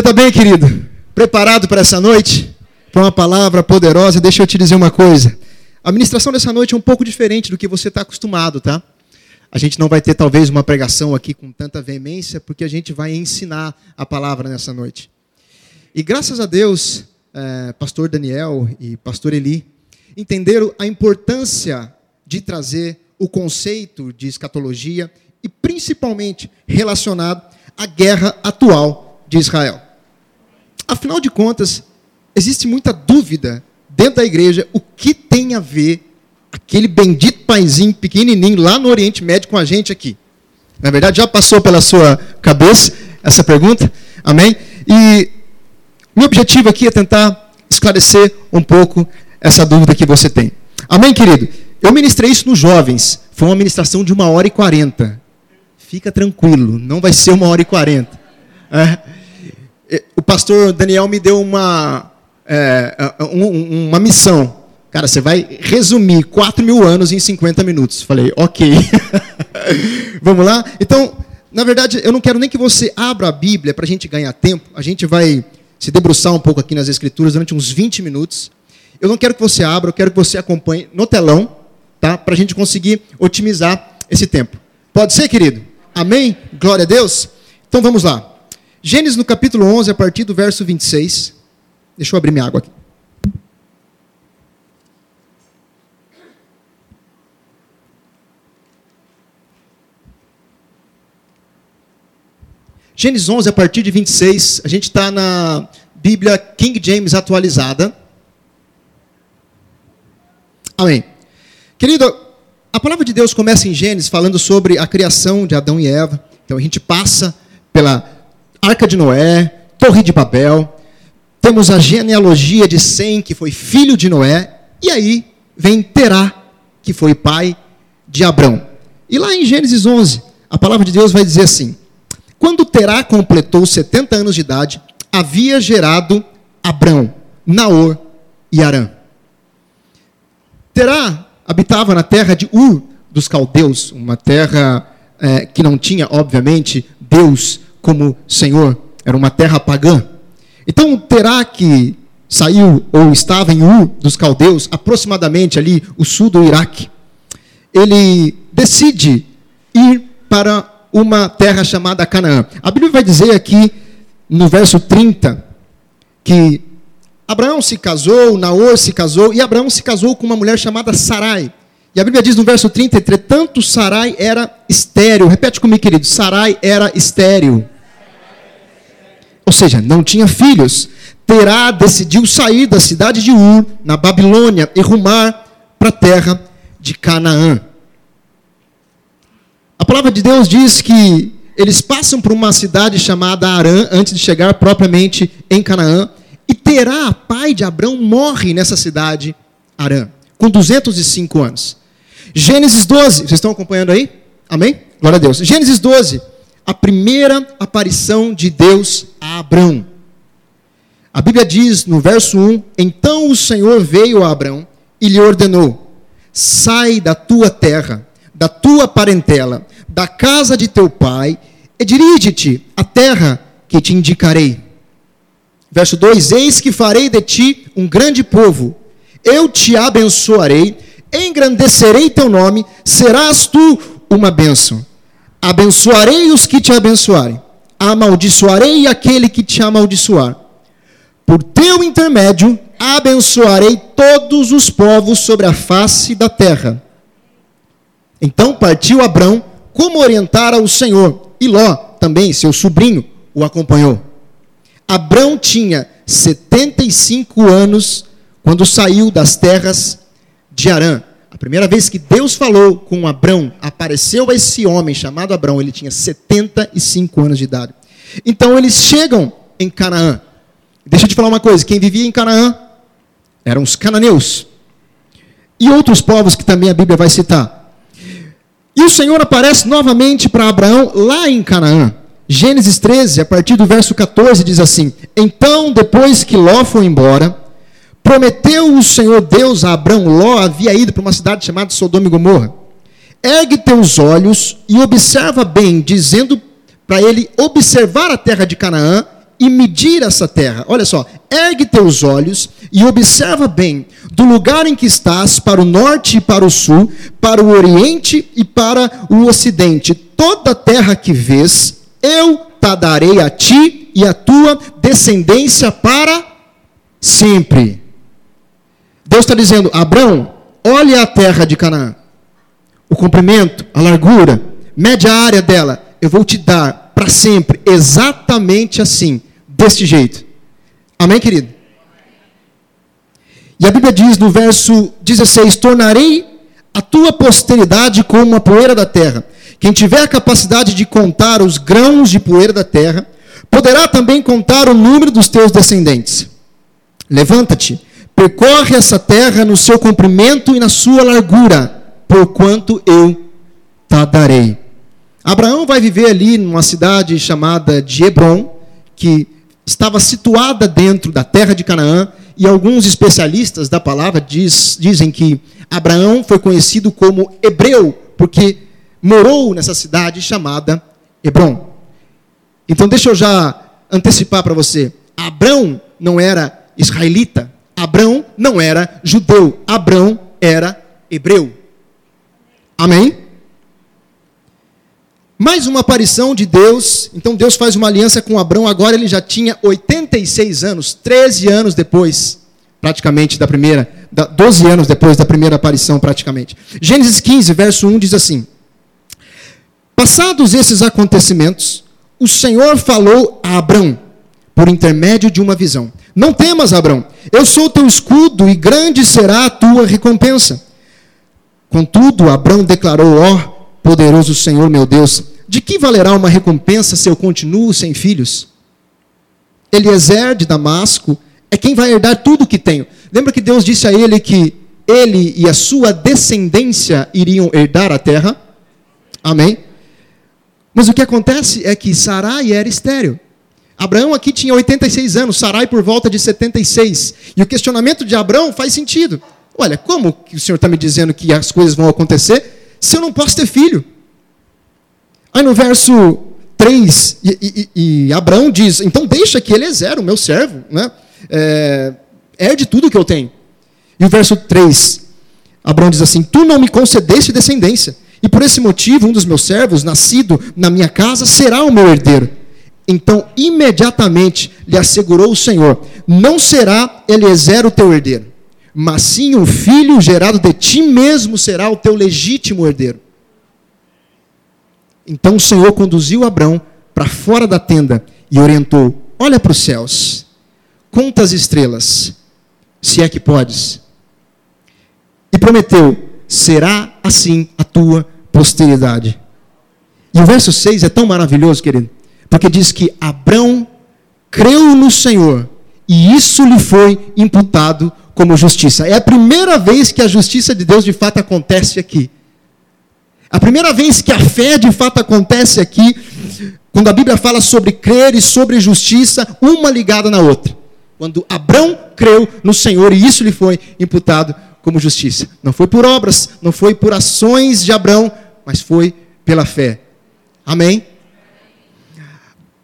Você está bem, querido? Preparado para essa noite? Para uma palavra poderosa? Deixa eu te dizer uma coisa. A ministração dessa noite é um pouco diferente do que você está acostumado, tá? A gente não vai ter talvez uma pregação aqui com tanta veemência, porque a gente vai ensinar a palavra nessa noite. E graças a Deus, é, pastor Daniel e pastor Eli entenderam a importância de trazer o conceito de escatologia e principalmente relacionado à guerra atual de Israel. Afinal de contas, existe muita dúvida dentro da igreja o que tem a ver aquele bendito paizinho pequenininho lá no Oriente Médio com a gente aqui. Na verdade, já passou pela sua cabeça essa pergunta? Amém? E meu objetivo aqui é tentar esclarecer um pouco essa dúvida que você tem. Amém, querido? Eu ministrei isso nos jovens. Foi uma ministração de uma hora e quarenta. Fica tranquilo, não vai ser uma hora e quarenta. É. O pastor Daniel me deu uma, é, uma missão. Cara, você vai resumir 4 mil anos em 50 minutos. Falei, ok. Vamos lá? Então, na verdade, eu não quero nem que você abra a Bíblia para a gente ganhar tempo. A gente vai se debruçar um pouco aqui nas Escrituras durante uns 20 minutos. Eu não quero que você abra, eu quero que você acompanhe no telão, tá? Para a gente conseguir otimizar esse tempo. Pode ser, querido? Amém? Glória a Deus? Então vamos lá. Gênesis no capítulo 11, a partir do verso 26. Deixa eu abrir minha água aqui. Gênesis 11, a partir de 26, a gente está na Bíblia King James atualizada. Amém. Querido, a palavra de Deus começa em Gênesis falando sobre a criação de Adão e Eva. Então a gente passa pela Arca de Noé, Torre de Babel, temos a genealogia de Sem, que foi filho de Noé, e aí vem Terá, que foi pai de Abrão. E lá em Gênesis 11, a palavra de Deus vai dizer assim: quando Terá completou 70 anos de idade, havia gerado Abrão, Naor e Arã. Terá habitava na terra de Ur dos caldeus, uma terra é, que não tinha, obviamente, Deus como Senhor, era uma terra pagã. Então, Terá que saiu ou estava em Ur dos caldeus, aproximadamente ali o sul do Iraque, ele decide ir para uma terra chamada Canaã. A Bíblia vai dizer aqui, no verso 30, que Abraão se casou, Naor se casou, e Abraão se casou com uma mulher chamada Sarai. E a Bíblia diz no verso 30, entretanto, Sarai era estéril. Repete comigo, querido. Sarai era estéril. Ou seja, não tinha filhos. Terá decidiu sair da cidade de Ur, na Babilônia, e rumar para a terra de Canaã. A palavra de Deus diz que eles passam por uma cidade chamada Arã antes de chegar propriamente em Canaã. E Terá, pai de Abrão, morre nessa cidade, Arã, com 205 anos. Gênesis 12, vocês estão acompanhando aí? Amém? Glória a Deus. Gênesis 12, a primeira aparição de Deus a Abrão. A Bíblia diz no verso 1: Então o Senhor veio a Abrão e lhe ordenou: Sai da tua terra da tua parentela, da casa de teu pai, e dirige-te à terra que te indicarei. Verso 2: Eis que farei de ti um grande povo, eu te abençoarei, engrandecerei teu nome, serás tu uma bênção. Abençoarei os que te abençoarem, amaldiçoarei aquele que te amaldiçoar. Por teu intermédio, abençoarei todos os povos sobre a face da terra então partiu Abrão como orientara o Senhor, e Ló, também seu sobrinho, o acompanhou. Abrão tinha 75 anos quando saiu das terras de Arã. Primeira vez que Deus falou com Abrão, apareceu esse homem chamado Abrão, ele tinha 75 anos de idade. Então eles chegam em Canaã. Deixa eu te falar uma coisa: quem vivia em Canaã eram os cananeus. E outros povos que também a Bíblia vai citar. E o Senhor aparece novamente para Abraão lá em Canaã. Gênesis 13, a partir do verso 14, diz assim: Então, depois que Ló foi embora, prometeu o Senhor Deus a Abraão. Ló havia ido para uma cidade chamada Sodoma e Gomorra. Ergue teus olhos e observa bem, dizendo para ele observar a terra de Canaã e medir essa terra. Olha só, ergue teus olhos e observa bem do lugar em que estás, para o norte e para o sul, para o oriente e para o ocidente. Toda a terra que vês, eu te darei a ti e a tua descendência para sempre. Deus está dizendo: Abraão, olha a terra de Canaã, o comprimento, a largura, média área dela, eu vou te dar para sempre, exatamente assim deste jeito. Amém, querido? E a Bíblia diz no verso 16: Tornarei a tua posteridade como uma poeira da terra. Quem tiver a capacidade de contar os grãos de poeira da terra, poderá também contar o número dos teus descendentes. Levanta-te, percorre essa terra no seu comprimento e na sua largura, porquanto eu te darei. Abraão vai viver ali numa cidade chamada de Hebron, que estava situada dentro da terra de Canaã, e alguns especialistas da palavra diz, dizem que Abraão foi conhecido como hebreu, porque morou nessa cidade chamada Hebron. Então, deixa eu já antecipar para você: Abraão não era israelita, Abraão não era judeu, Abraão era hebreu. Amém? Mais uma aparição de Deus. Então Deus faz uma aliança com Abraão. Agora ele já tinha 86 anos, 13 anos depois, praticamente, da primeira, 12 anos depois da primeira aparição, praticamente. Gênesis 15, verso 1 diz assim: Passados esses acontecimentos, o Senhor falou a Abraão por intermédio de uma visão: Não temas, Abraão, eu sou teu escudo e grande será a tua recompensa. Contudo, Abraão declarou: Ó, oh, poderoso Senhor meu Deus, de que valerá uma recompensa se eu continuo sem filhos? Eliezer de Damasco é quem vai herdar tudo o que tenho. Lembra que Deus disse a ele que ele e a sua descendência iriam herdar a terra? Amém? Mas o que acontece é que Sarai era estéreo. Abraão aqui tinha 86 anos, Sarai por volta de 76. E o questionamento de Abraão faz sentido. Olha, como que o Senhor está me dizendo que as coisas vão acontecer se eu não posso ter filho? Aí no verso 3, e, e, e Abraão diz: então deixa que ele é zero, meu servo, né? É, herde tudo que eu tenho. E o verso 3, Abraão diz assim: Tu não me concedeste descendência, e por esse motivo um dos meus servos, nascido na minha casa, será o meu herdeiro. Então, imediatamente lhe assegurou o Senhor: Não será Eliezer o teu herdeiro, mas sim um filho gerado de ti mesmo será o teu legítimo herdeiro. Então o Senhor conduziu Abrão para fora da tenda e orientou: Olha para os céus, conta as estrelas, se é que podes. E prometeu: Será assim a tua posteridade. E o verso 6 é tão maravilhoso, querido, porque diz que Abrão creu no Senhor e isso lhe foi imputado como justiça. É a primeira vez que a justiça de Deus de fato acontece aqui. A primeira vez que a fé de fato acontece aqui, quando a Bíblia fala sobre crer e sobre justiça, uma ligada na outra. Quando Abrão creu no Senhor e isso lhe foi imputado como justiça. Não foi por obras, não foi por ações de Abrão, mas foi pela fé. Amém?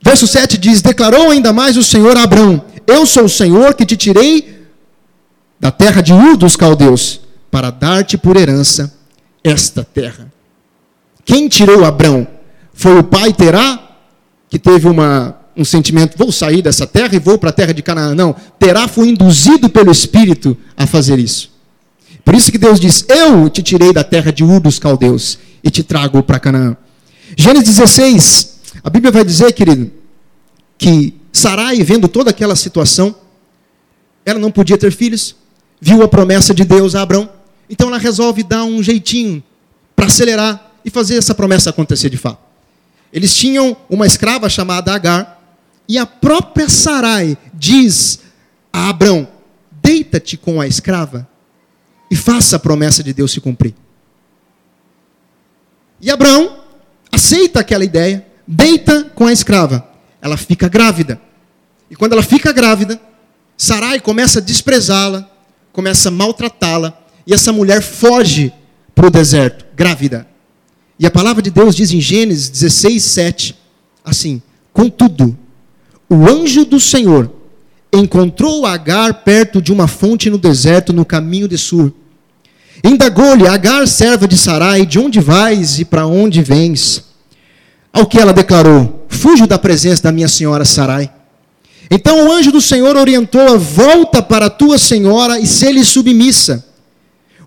Verso 7 diz: Declarou ainda mais o Senhor a Abrão: Eu sou o Senhor que te tirei da terra de Ur dos caldeus, para dar-te por herança esta terra. Quem tirou Abrão? Foi o pai Terá, que teve uma, um sentimento, vou sair dessa terra e vou para a terra de Canaã. Não, Terá foi induzido pelo Espírito a fazer isso. Por isso que Deus diz: Eu te tirei da terra de Ur dos caldeus e te trago para Canaã. Gênesis 16, a Bíblia vai dizer, querido, que Sarai, vendo toda aquela situação, ela não podia ter filhos, viu a promessa de Deus a Abrão, então ela resolve dar um jeitinho para acelerar e fazer essa promessa acontecer de fato. Eles tinham uma escrava chamada Agar, e a própria Sarai diz a Abrão: Deita-te com a escrava e faça a promessa de Deus se cumprir. E Abraão aceita aquela ideia, deita com a escrava. Ela fica grávida. E quando ela fica grávida, Sarai começa a desprezá-la, começa a maltratá-la, e essa mulher foge para o deserto, grávida. E a palavra de Deus diz em Gênesis 16, 7, assim: Contudo, o anjo do Senhor encontrou Agar perto de uma fonte no deserto, no caminho de Sur. Indagou-lhe, Agar, serva de Sarai, de onde vais e para onde vens? Ao que ela declarou: Fujo da presença da minha senhora Sarai. Então o anjo do Senhor orientou-a: Volta para a tua senhora e se lhe submissa.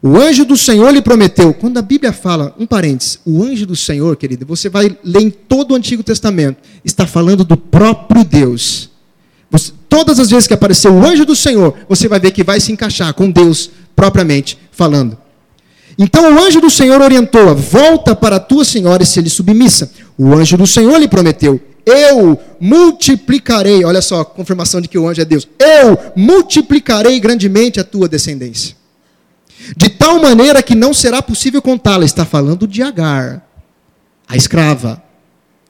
O anjo do Senhor lhe prometeu. Quando a Bíblia fala, um parênteses, o anjo do Senhor, querido, você vai ler em todo o Antigo Testamento, está falando do próprio Deus. Você, todas as vezes que aparecer o anjo do Senhor, você vai ver que vai se encaixar com Deus propriamente falando. Então o anjo do Senhor orientou-a: Volta para a tua senhora e se lhe submissa. O anjo do Senhor lhe prometeu: Eu multiplicarei. Olha só, confirmação de que o anjo é Deus. Eu multiplicarei grandemente a tua descendência de tal maneira que não será possível contá-la. Está falando de Agar, a escrava,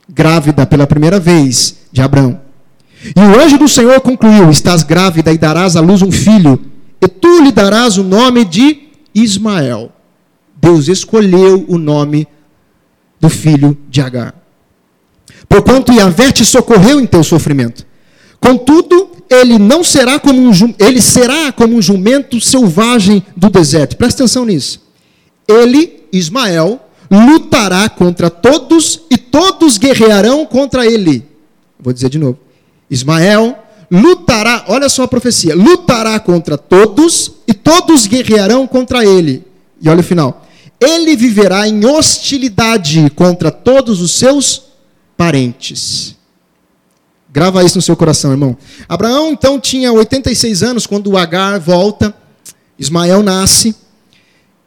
grávida pela primeira vez de Abraão. E o anjo do Senhor concluiu: Estás grávida e darás à luz um filho, e tu lhe darás o nome de Ismael. Deus escolheu o nome do filho de Agar. Porquanto Yahvé te socorreu em teu sofrimento. Contudo, ele não será como um ele será como um jumento selvagem do deserto. Presta atenção nisso. Ele, Ismael, lutará contra todos e todos guerrearão contra ele. Vou dizer de novo. Ismael lutará, olha só a profecia, lutará contra todos e todos guerrearão contra ele. E olha o final. Ele viverá em hostilidade contra todos os seus parentes. Grava isso no seu coração, irmão. Abraão então tinha 86 anos quando Agar volta, Ismael nasce.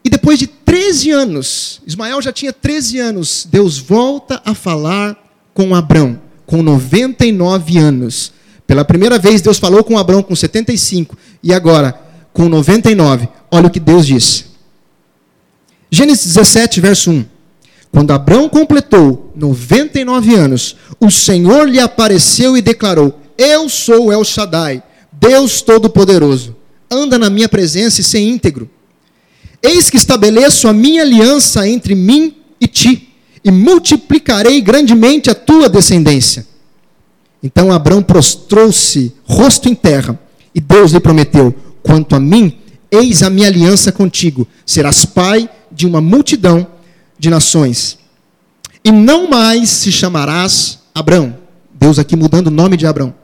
E depois de 13 anos, Ismael já tinha 13 anos, Deus volta a falar com Abraão, com 99 anos. Pela primeira vez, Deus falou com Abraão com 75, e agora, com 99. Olha o que Deus diz. Gênesis 17, verso 1. Quando Abraão completou 99 anos, o Senhor lhe apareceu e declarou: Eu sou El Shaddai, Deus Todo-Poderoso. Anda na minha presença e ser íntegro. Eis que estabeleço a minha aliança entre mim e ti, e multiplicarei grandemente a tua descendência. Então Abraão prostrou-se, rosto em terra, e Deus lhe prometeu: Quanto a mim, eis a minha aliança contigo, serás pai de uma multidão de nações. E não mais se chamarás Abrão. Deus aqui mudando o nome de Abrão.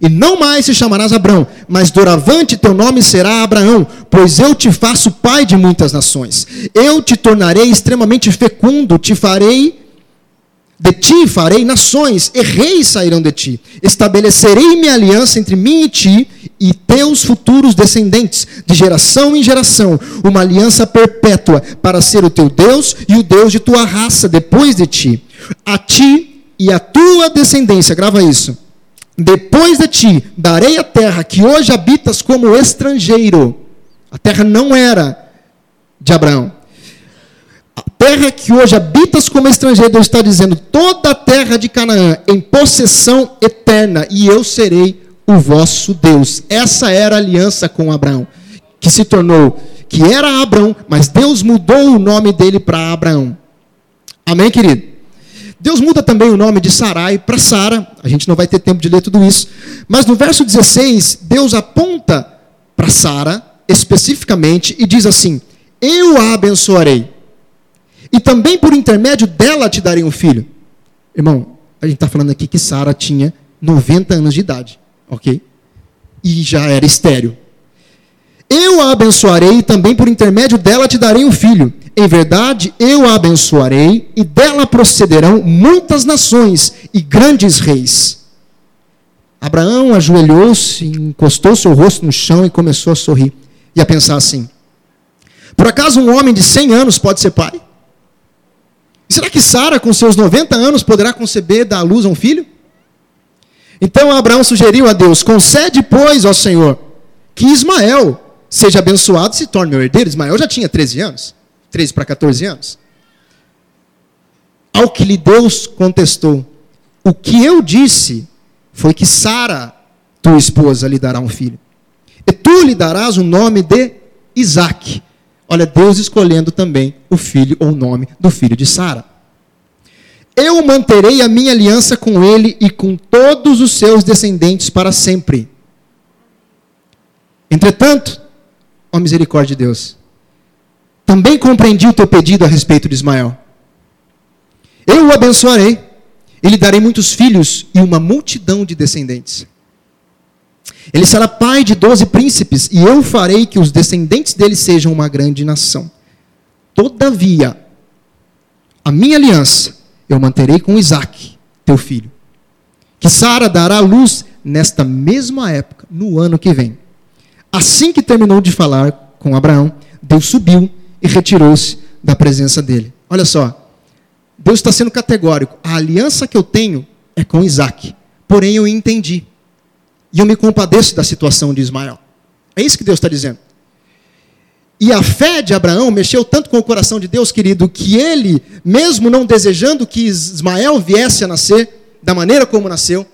E não mais se chamarás Abrão, mas doravante teu nome será Abraão, pois eu te faço pai de muitas nações. Eu te tornarei extremamente fecundo, te farei de ti farei nações, e reis sairão de ti. Estabelecerei minha aliança entre mim e ti e teus futuros descendentes, de geração em geração, uma aliança perpétua, para ser o teu Deus e o Deus de tua raça depois de ti. A ti e a tua descendência, grava isso. Depois de ti darei a terra que hoje habitas como estrangeiro. A terra não era de Abraão terra que hoje habitas como estrangeiro, Deus está dizendo, toda a terra de Canaã em possessão eterna, e eu serei o vosso Deus. Essa era a aliança com Abraão, que se tornou, que era Abraão, mas Deus mudou o nome dele para Abraão. Amém, querido? Deus muda também o nome de Sarai para Sara. A gente não vai ter tempo de ler tudo isso. Mas no verso 16, Deus aponta para Sara especificamente e diz assim: Eu a abençoarei e também por intermédio dela te darei um filho. Irmão, a gente está falando aqui que Sara tinha 90 anos de idade, ok? E já era estéreo. Eu a abençoarei e também por intermédio dela te darei um filho. Em verdade, eu a abençoarei e dela procederão muitas nações e grandes reis. Abraão ajoelhou-se, encostou seu rosto no chão e começou a sorrir e a pensar assim: Por acaso um homem de 100 anos pode ser pai? Será que Sara, com seus 90 anos, poderá conceber dar à luz a um filho? Então Abraão sugeriu a Deus: concede, pois, ó Senhor, que Ismael seja abençoado e se torne meu herdeiro. Ismael já tinha 13 anos, 13 para 14 anos. Ao que lhe Deus contestou: O que eu disse foi que Sara, tua esposa, lhe dará um filho. E tu lhe darás o nome de Isaque Olha, Deus escolhendo também o filho ou o nome do filho de Sara. eu manterei a minha aliança com ele e com todos os seus descendentes para sempre. Entretanto, ó misericórdia de Deus, também compreendi o teu pedido a respeito de Ismael. Eu o abençoarei, e lhe darei muitos filhos e uma multidão de descendentes. Ele será pai de doze príncipes, e eu farei que os descendentes dele sejam uma grande nação. Todavia, a minha aliança eu manterei com Isaac, teu filho, que Sara dará luz nesta mesma época, no ano que vem. Assim que terminou de falar com Abraão, Deus subiu e retirou-se da presença dele. Olha só, Deus está sendo categórico. A aliança que eu tenho é com Isaac. Porém, eu entendi. E eu me compadeço da situação de Ismael. É isso que Deus está dizendo. E a fé de Abraão mexeu tanto com o coração de Deus, querido, que ele, mesmo não desejando que Ismael viesse a nascer da maneira como nasceu,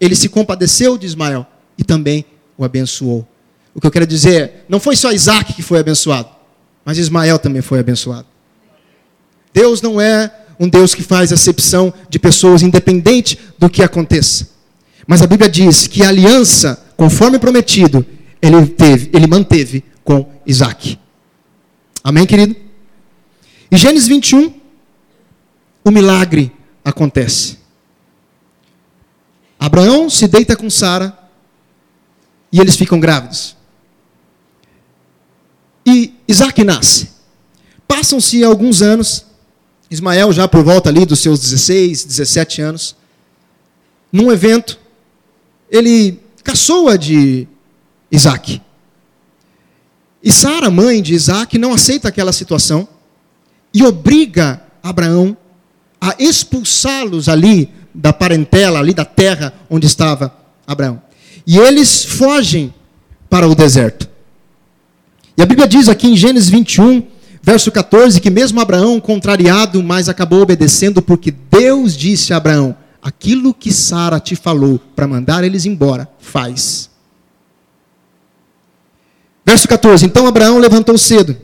ele se compadeceu de Ismael e também o abençoou. O que eu quero dizer é, não foi só Isaac que foi abençoado, mas Ismael também foi abençoado. Deus não é um Deus que faz acepção de pessoas independente do que aconteça. Mas a Bíblia diz que a aliança, conforme prometido, ele teve, ele manteve com Isaac. Amém, querido? Em Gênesis 21, o milagre acontece. Abraão se deita com Sara e eles ficam grávidos. E Isaac nasce. Passam-se alguns anos, Ismael já por volta ali dos seus 16, 17 anos, num evento, ele caçoa de Isaac. E Sara, mãe de Isaac, não aceita aquela situação e obriga Abraão a expulsá-los ali da parentela, ali da terra onde estava Abraão. E eles fogem para o deserto. E a Bíblia diz aqui em Gênesis 21, verso 14, que mesmo Abraão, contrariado, mas acabou obedecendo, porque Deus disse a Abraão: aquilo que Sara te falou para mandar eles embora, faz. Verso 14: Então Abraão levantou cedo,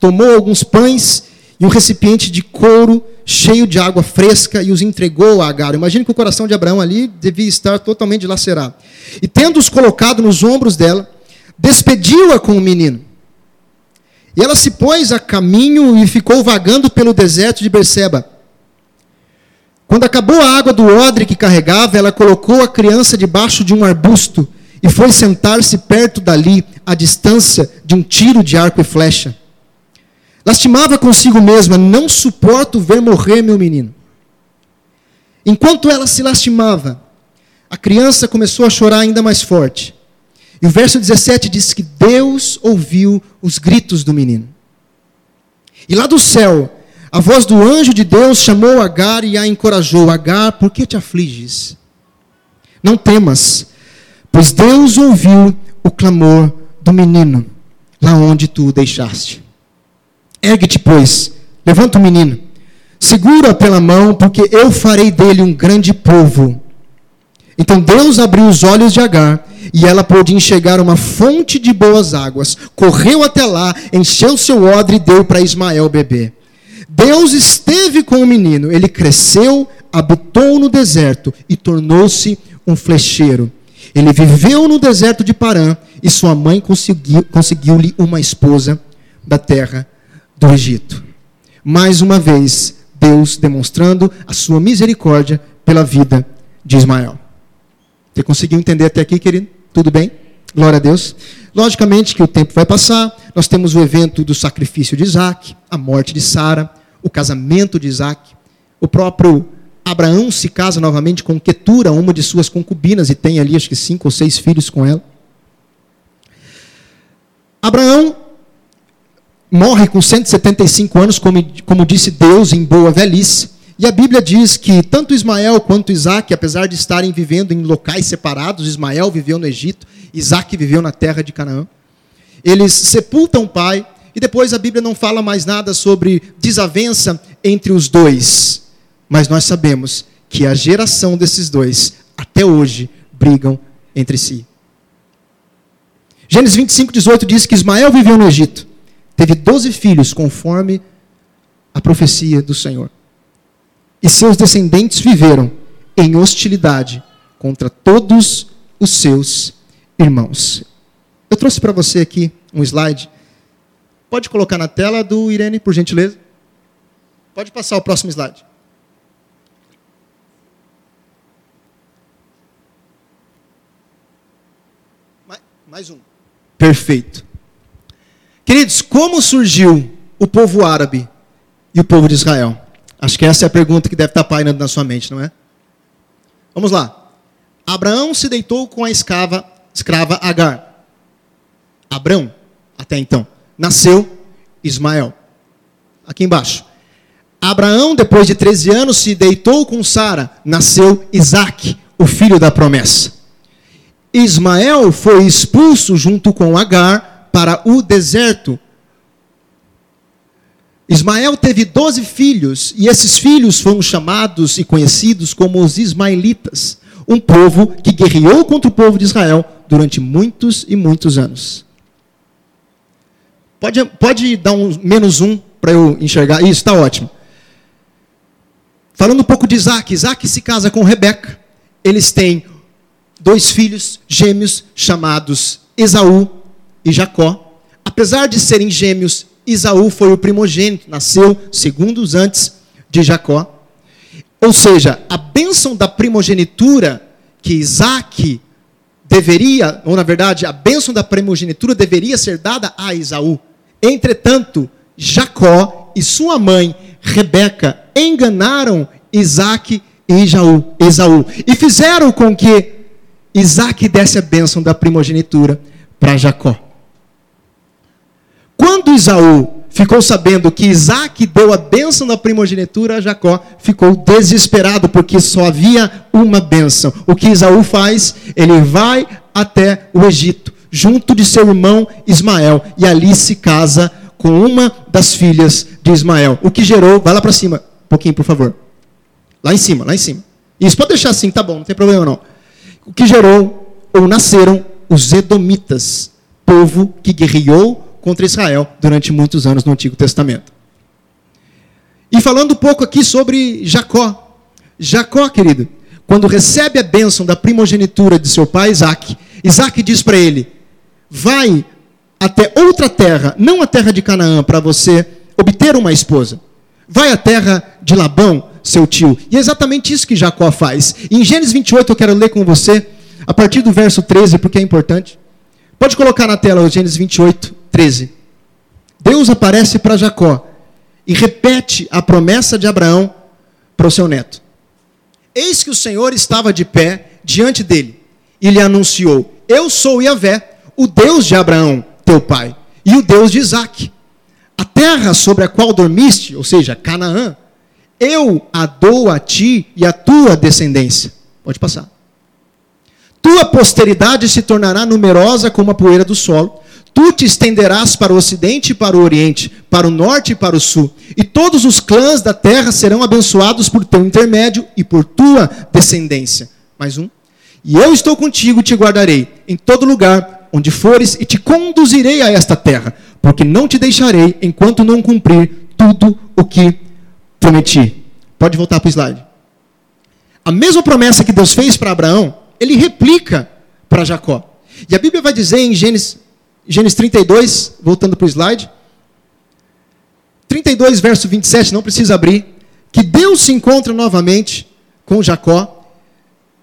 tomou alguns pães e um recipiente de couro cheio de água fresca e os entregou a Agar. Imagine que o coração de Abraão ali devia estar totalmente dilacerado. E tendo-os colocado nos ombros dela, despediu-a com o menino. E ela se pôs a caminho e ficou vagando pelo deserto de Berseba. Quando acabou a água do odre que carregava, ela colocou a criança debaixo de um arbusto e foi sentar-se perto dali, à distância de um tiro de arco e flecha. Lastimava consigo mesma: Não suporto ver morrer meu menino. Enquanto ela se lastimava, a criança começou a chorar ainda mais forte. E o verso 17 diz que Deus ouviu os gritos do menino. E lá do céu, a voz do anjo de Deus chamou Agar e a encorajou: Agar, por que te afliges? Não temas, pois Deus ouviu o clamor do menino, lá onde tu o deixaste. Ergue-te, pois, levanta o menino, segura pela mão, porque eu farei dele um grande povo. Então Deus abriu os olhos de Agar e ela pôde enxergar uma fonte de boas águas. Correu até lá, encheu seu odre e deu para Ismael beber. Deus esteve com o menino, ele cresceu, habitou no deserto e tornou-se um flecheiro. Ele viveu no deserto de Parã e sua mãe conseguiu-lhe conseguiu uma esposa da terra do Egito. Mais uma vez, Deus demonstrando a sua misericórdia pela vida de Ismael. Você conseguiu entender até aqui, querido? Tudo bem? Glória a Deus. Logicamente que o tempo vai passar, nós temos o evento do sacrifício de Isaac, a morte de Sara, o casamento de Isaac, o próprio Abraão se casa novamente com Ketura, uma de suas concubinas, e tem ali acho que cinco ou seis filhos com ela. Abraão morre com 175 anos, como, como disse Deus, em boa velhice. E a Bíblia diz que tanto Ismael quanto Isaac, apesar de estarem vivendo em locais separados, Ismael viveu no Egito, Isaac viveu na terra de Canaã. Eles sepultam o pai, e depois a Bíblia não fala mais nada sobre desavença entre os dois. Mas nós sabemos que a geração desses dois, até hoje, brigam entre si. Gênesis 25, 18 diz que Ismael viveu no Egito, teve doze filhos, conforme a profecia do Senhor. e seus descendentes viveram em hostilidade contra todos os seus irmãos. Eu trouxe para você aqui um slide. Pode colocar na tela do Irene, por gentileza? Pode passar o próximo slide. Mais um. Perfeito. Queridos, como surgiu o povo árabe e o povo de Israel? Acho que essa é a pergunta que deve estar pairando na sua mente, não é? Vamos lá. Abraão se deitou com a escrava, escrava Agar. Abraão, até então, nasceu Ismael. Aqui embaixo. Abraão, depois de 13 anos, se deitou com Sara, nasceu Isaac, o filho da promessa. Ismael foi expulso junto com Agar para o deserto. Ismael teve doze filhos, e esses filhos foram chamados e conhecidos como os ismaelitas, um povo que guerreou contra o povo de Israel durante muitos e muitos anos. Pode, pode dar um menos um para eu enxergar? Isso, está ótimo. Falando um pouco de Isaac, Isaac se casa com Rebeca. Eles têm dois filhos gêmeos chamados Esaú e Jacó. Apesar de serem gêmeos, Esaú foi o primogênito, nasceu segundos antes de Jacó. Ou seja, a bênção da primogenitura que Isaac deveria, ou na verdade, a bênção da primogenitura deveria ser dada a Esaú. Entretanto, Jacó e sua mãe, Rebeca, enganaram Isaac e Esaú e fizeram com que Isaac desse a bênção da primogenitura para Jacó. Quando Isaú ficou sabendo que Isaac deu a bênção da primogenitura a Jacó, ficou desesperado, porque só havia uma bênção. O que Isaú faz? Ele vai até o Egito, junto de seu irmão Ismael, e ali se casa com uma das filhas de Ismael. O que gerou, vai lá para cima, um pouquinho, por favor. Lá em cima, lá em cima. Isso pode deixar assim, tá bom, não tem problema não o que gerou ou nasceram os Edomitas, povo que guerreou contra Israel durante muitos anos no Antigo Testamento. E falando um pouco aqui sobre Jacó. Jacó, querido, quando recebe a bênção da primogenitura de seu pai Isaac, Isaac diz para ele: Vai até outra terra, não a terra de Canaã, para você obter uma esposa. Vai à terra de Labão, seu tio. E é exatamente isso que Jacó faz. Em Gênesis 28 eu quero ler com você, a partir do verso 13, porque é importante. Pode colocar na tela o Gênesis 28, 13. Deus aparece para Jacó e repete a promessa de Abraão para o seu neto. Eis que o Senhor estava de pé diante dele e lhe anunciou: Eu sou Yahvé, o Deus de Abraão, teu pai, e o Deus de Isaque. A terra sobre a qual dormiste, ou seja, Canaã, eu a dou a ti e a tua descendência. Pode passar. Tua posteridade se tornará numerosa como a poeira do solo. Tu te estenderás para o ocidente e para o oriente, para o norte e para o sul. E todos os clãs da terra serão abençoados por teu intermédio e por tua descendência. Mais um. E eu estou contigo e te guardarei em todo lugar onde fores e te conduzirei a esta terra, porque não te deixarei enquanto não cumprir tudo o que prometi. Pode voltar para o slide. A mesma promessa que Deus fez para Abraão, ele replica para Jacó. E a Bíblia vai dizer em Gênesis, Gênesis 32, voltando para o slide, 32, verso 27, não precisa abrir, que Deus se encontra novamente com Jacó.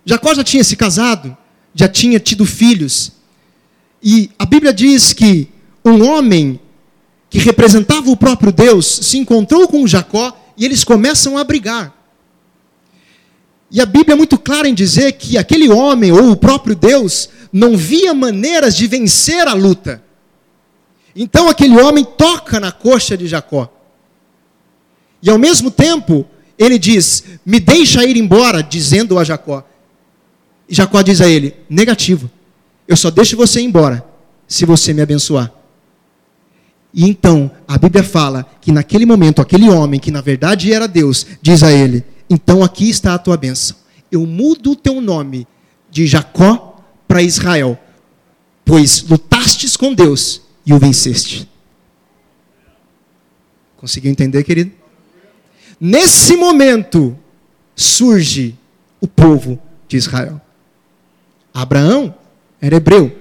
Jacó já tinha se casado, já tinha tido filhos. E a Bíblia diz que um homem que representava o próprio Deus se encontrou com Jacó e eles começam a brigar. E a Bíblia é muito clara em dizer que aquele homem, ou o próprio Deus, não via maneiras de vencer a luta. Então aquele homem toca na coxa de Jacó. E ao mesmo tempo, ele diz: Me deixa ir embora, dizendo a Jacó. E Jacó diz a ele: Negativo. Eu só deixo você ir embora se você me abençoar. E então, a Bíblia fala que naquele momento, aquele homem, que na verdade era Deus, diz a ele: Então aqui está a tua bênção. Eu mudo o teu nome de Jacó para Israel, pois lutastes com Deus e o venceste. Conseguiu entender, querido? Nesse momento, surge o povo de Israel. Abraão era hebreu.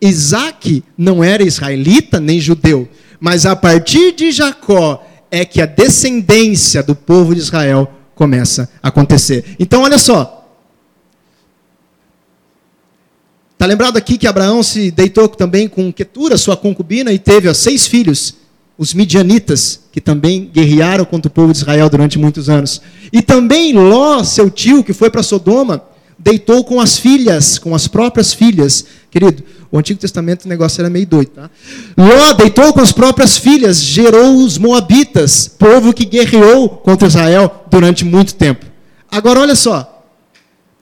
Isaac não era israelita nem judeu, mas a partir de Jacó é que a descendência do povo de Israel começa a acontecer. Então, olha só. Está lembrado aqui que Abraão se deitou também com Ketura, sua concubina, e teve ó, seis filhos, os midianitas, que também guerrearam contra o povo de Israel durante muitos anos. E também Ló, seu tio, que foi para Sodoma, deitou com as filhas, com as próprias filhas. Querido, o Antigo Testamento o negócio era meio doido, tá? Ló deitou com as próprias filhas, gerou os Moabitas, povo que guerreou contra Israel durante muito tempo. Agora olha só.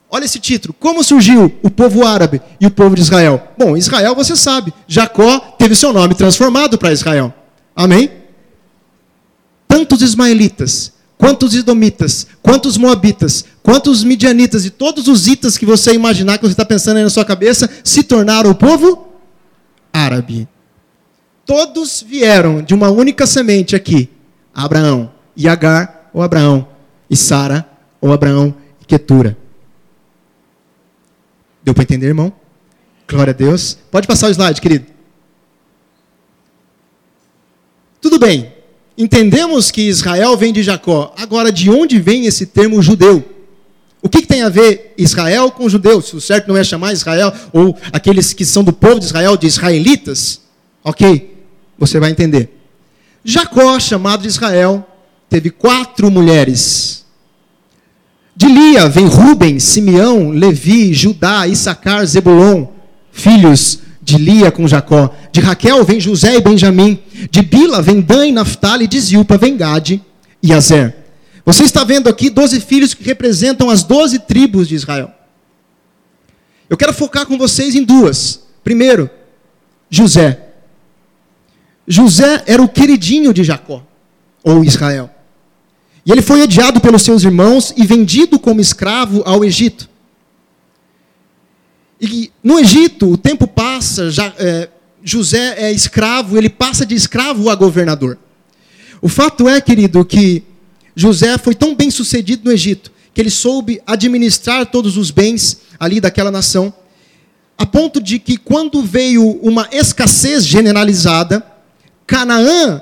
Olha esse título. Como surgiu o povo árabe e o povo de Israel? Bom, Israel você sabe. Jacó teve seu nome transformado para Israel. Amém? Tantos ismaelitas, quantos idomitas, quantos moabitas, quantos midianitas e todos os itas que você imaginar que você está pensando aí na sua cabeça se tornaram o povo árabe. Todos vieram de uma única semente aqui: Abraão e Agar, ou Abraão e Sara, ou Abraão e Ketura. Deu para entender, irmão? Glória a Deus. Pode passar o slide, querido. Tudo bem. Entendemos que Israel vem de Jacó. Agora, de onde vem esse termo judeu? O que, que, tem a ver Israel com judeus? Se o certo não é chamar Israel, ou aqueles que são do povo de Israel, de israelitas, ok, você vai entender. Jacó, chamado de Israel, teve quatro mulheres. De Lia vem Ruben, Simeão, Levi, Judá, Issacar, Zebulon, filhos de Lia com Jacó. De Raquel vem José e Benjamim. De Bila vem Dan e Naphtali. De Zilpa vem Gade e Azer. Você está vendo aqui 12 filhos que representam as 12 tribos de Israel. Eu quero focar com vocês em duas. Primeiro, José. José era o queridinho de Jacó, ou Israel. E ele foi odiado pelos seus irmãos e vendido como escravo ao Egito. E no Egito, o tempo passa, já, é, José é escravo, ele passa de escravo a governador. O fato é, querido, que José foi tão bem sucedido no Egito, que ele soube administrar todos os bens ali daquela nação, a ponto de que quando veio uma escassez generalizada, Canaã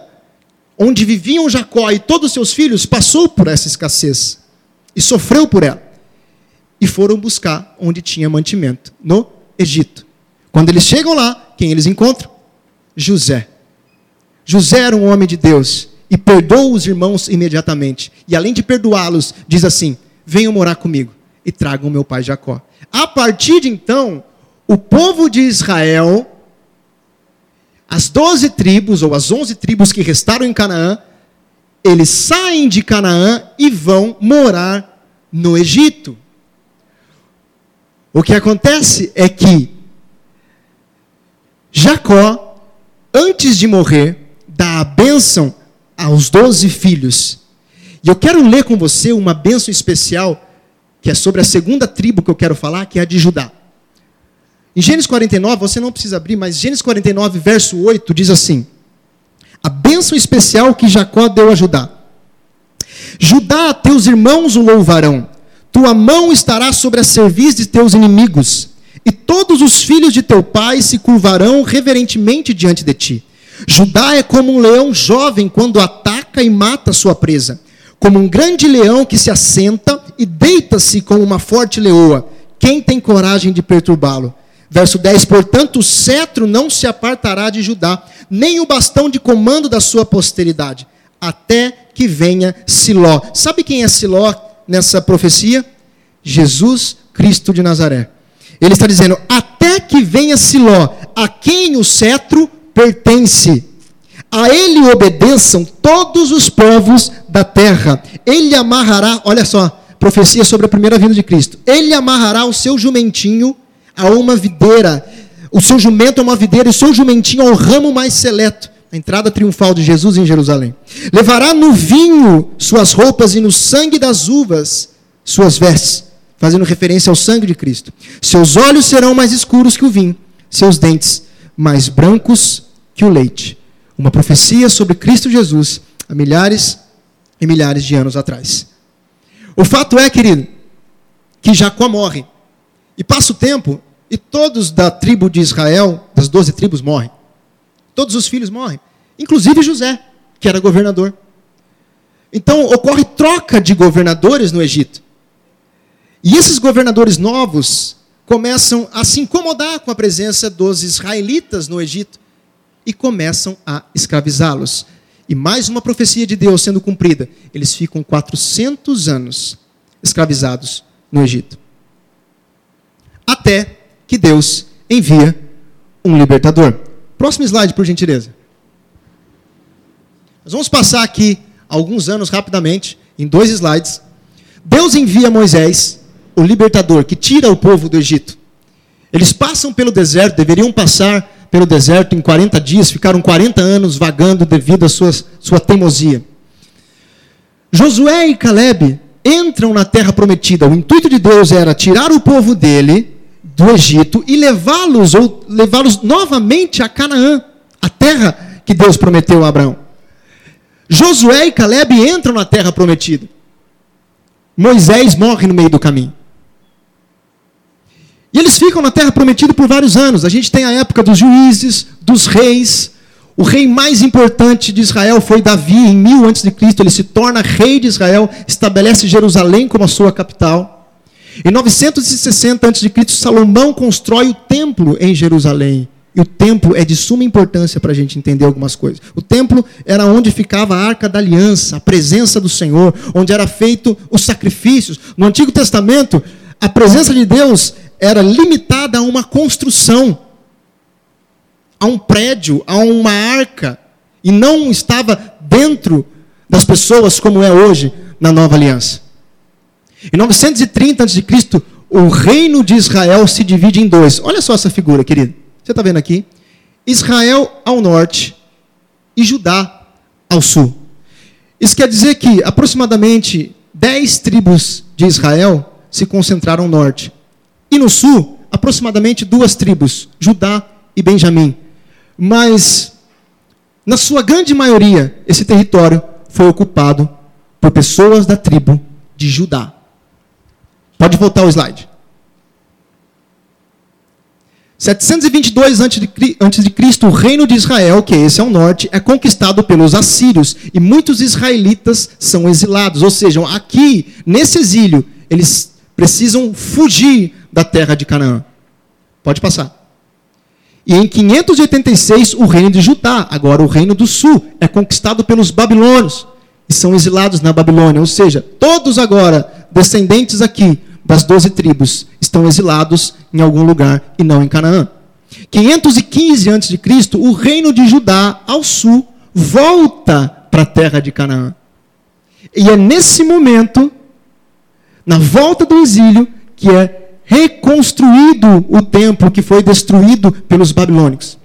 onde viviam Jacó e todos os seus filhos, passou por essa escassez e sofreu por ela. E foram buscar onde tinha mantimento, no Egito. Quando eles chegam lá, quem eles encontram? José. José era um homem de Deus e perdoou os irmãos imediatamente. E além de perdoá-los, diz assim: Venham morar comigo e tragam meu pai Jacó. A partir de então, o povo de Israel as doze tribos, ou as onze tribos que restaram em Canaã, eles saem de Canaã e vão morar no Egito. O que acontece é que Jacó, antes de morrer, dá a bênção aos doze filhos. E eu quero ler com você uma bênção especial, que é sobre a segunda tribo que eu quero falar, que é a de Judá. Em Gênesis 49, você não precisa abrir, mas Gênesis 49, verso 8, diz assim: A bênção especial que Jacó deu a Judá. Judá, teus irmãos o louvarão, tua mão estará sobre a cerviz de teus inimigos, e todos os filhos de teu pai se curvarão reverentemente diante de ti. Judá é como um leão jovem quando ataca e mata sua presa, como um grande leão que se assenta e deita-se como uma forte leoa. Quem tem coragem de perturbá-lo? Verso 10: Portanto, o cetro não se apartará de Judá, nem o bastão de comando da sua posteridade, até que venha Siló. Sabe quem é Siló nessa profecia? Jesus Cristo de Nazaré. Ele está dizendo: até que venha Siló, a quem o cetro pertence. A ele obedeçam todos os povos da terra. Ele amarrará, olha só, profecia sobre a primeira vinda de Cristo. Ele amarrará o seu jumentinho a uma videira. O seu jumento é uma videira e o seu jumentinho é o ramo mais seleto. A entrada triunfal de Jesus em Jerusalém. Levará no vinho suas roupas e no sangue das uvas suas vestes, fazendo referência ao sangue de Cristo. Seus olhos serão mais escuros que o vinho, seus dentes mais brancos que o leite. Uma profecia sobre Cristo Jesus há milhares e milhares de anos atrás. O fato é, querido, que Jacó morre. E passa o tempo e todos da tribo de Israel, das doze tribos, morrem. Todos os filhos morrem. Inclusive José, que era governador. Então ocorre troca de governadores no Egito. E esses governadores novos começam a se incomodar com a presença dos israelitas no Egito e começam a escravizá-los. E mais uma profecia de Deus sendo cumprida. Eles ficam 400 anos escravizados no Egito. Até que Deus envia um libertador. Próximo slide, por gentileza. Nós vamos passar aqui alguns anos rapidamente, em dois slides. Deus envia Moisés, o libertador, que tira o povo do Egito. Eles passam pelo deserto, deveriam passar pelo deserto em 40 dias, ficaram 40 anos vagando devido à sua, sua teimosia. Josué e Caleb entram na terra prometida. O intuito de Deus era tirar o povo dele do Egito e levá-los ou levá-los novamente a Canaã, a terra que Deus prometeu a Abraão. Josué e Caleb entram na terra prometida. Moisés morre no meio do caminho. E eles ficam na terra prometida por vários anos. A gente tem a época dos juízes, dos reis. O rei mais importante de Israel foi Davi, em 1000 a.C. Ele se torna rei de Israel, estabelece Jerusalém como a sua capital. Em 960 a.C., Salomão constrói o templo em Jerusalém. E o templo é de suma importância para a gente entender algumas coisas. O templo era onde ficava a arca da aliança, a presença do Senhor, onde era feito os sacrifícios. No Antigo Testamento, a presença de Deus era limitada a uma construção, a um prédio, a uma arca, e não estava dentro das pessoas como é hoje na nova aliança. Em 930 a.C., o reino de Israel se divide em dois. Olha só essa figura, querido. Você está vendo aqui? Israel ao norte e Judá ao sul. Isso quer dizer que aproximadamente 10 tribos de Israel se concentraram ao norte. E no sul, aproximadamente duas tribos, Judá e Benjamim. Mas, na sua grande maioria, esse território foi ocupado por pessoas da tribo de Judá. Pode voltar o slide. 722 a.C., o reino de Israel, que é esse ao norte, é conquistado pelos assírios e muitos israelitas são exilados. Ou seja, aqui, nesse exílio, eles precisam fugir da terra de Canaã. Pode passar. E em 586, o reino de Judá, agora o reino do sul, é conquistado pelos babilônios e são exilados na Babilônia. Ou seja, todos agora, descendentes aqui das doze tribos, estão exilados em algum lugar e não em Canaã. 515 a.C., o reino de Judá, ao sul, volta para a terra de Canaã. E é nesse momento, na volta do exílio, que é reconstruído o templo que foi destruído pelos babilônicos.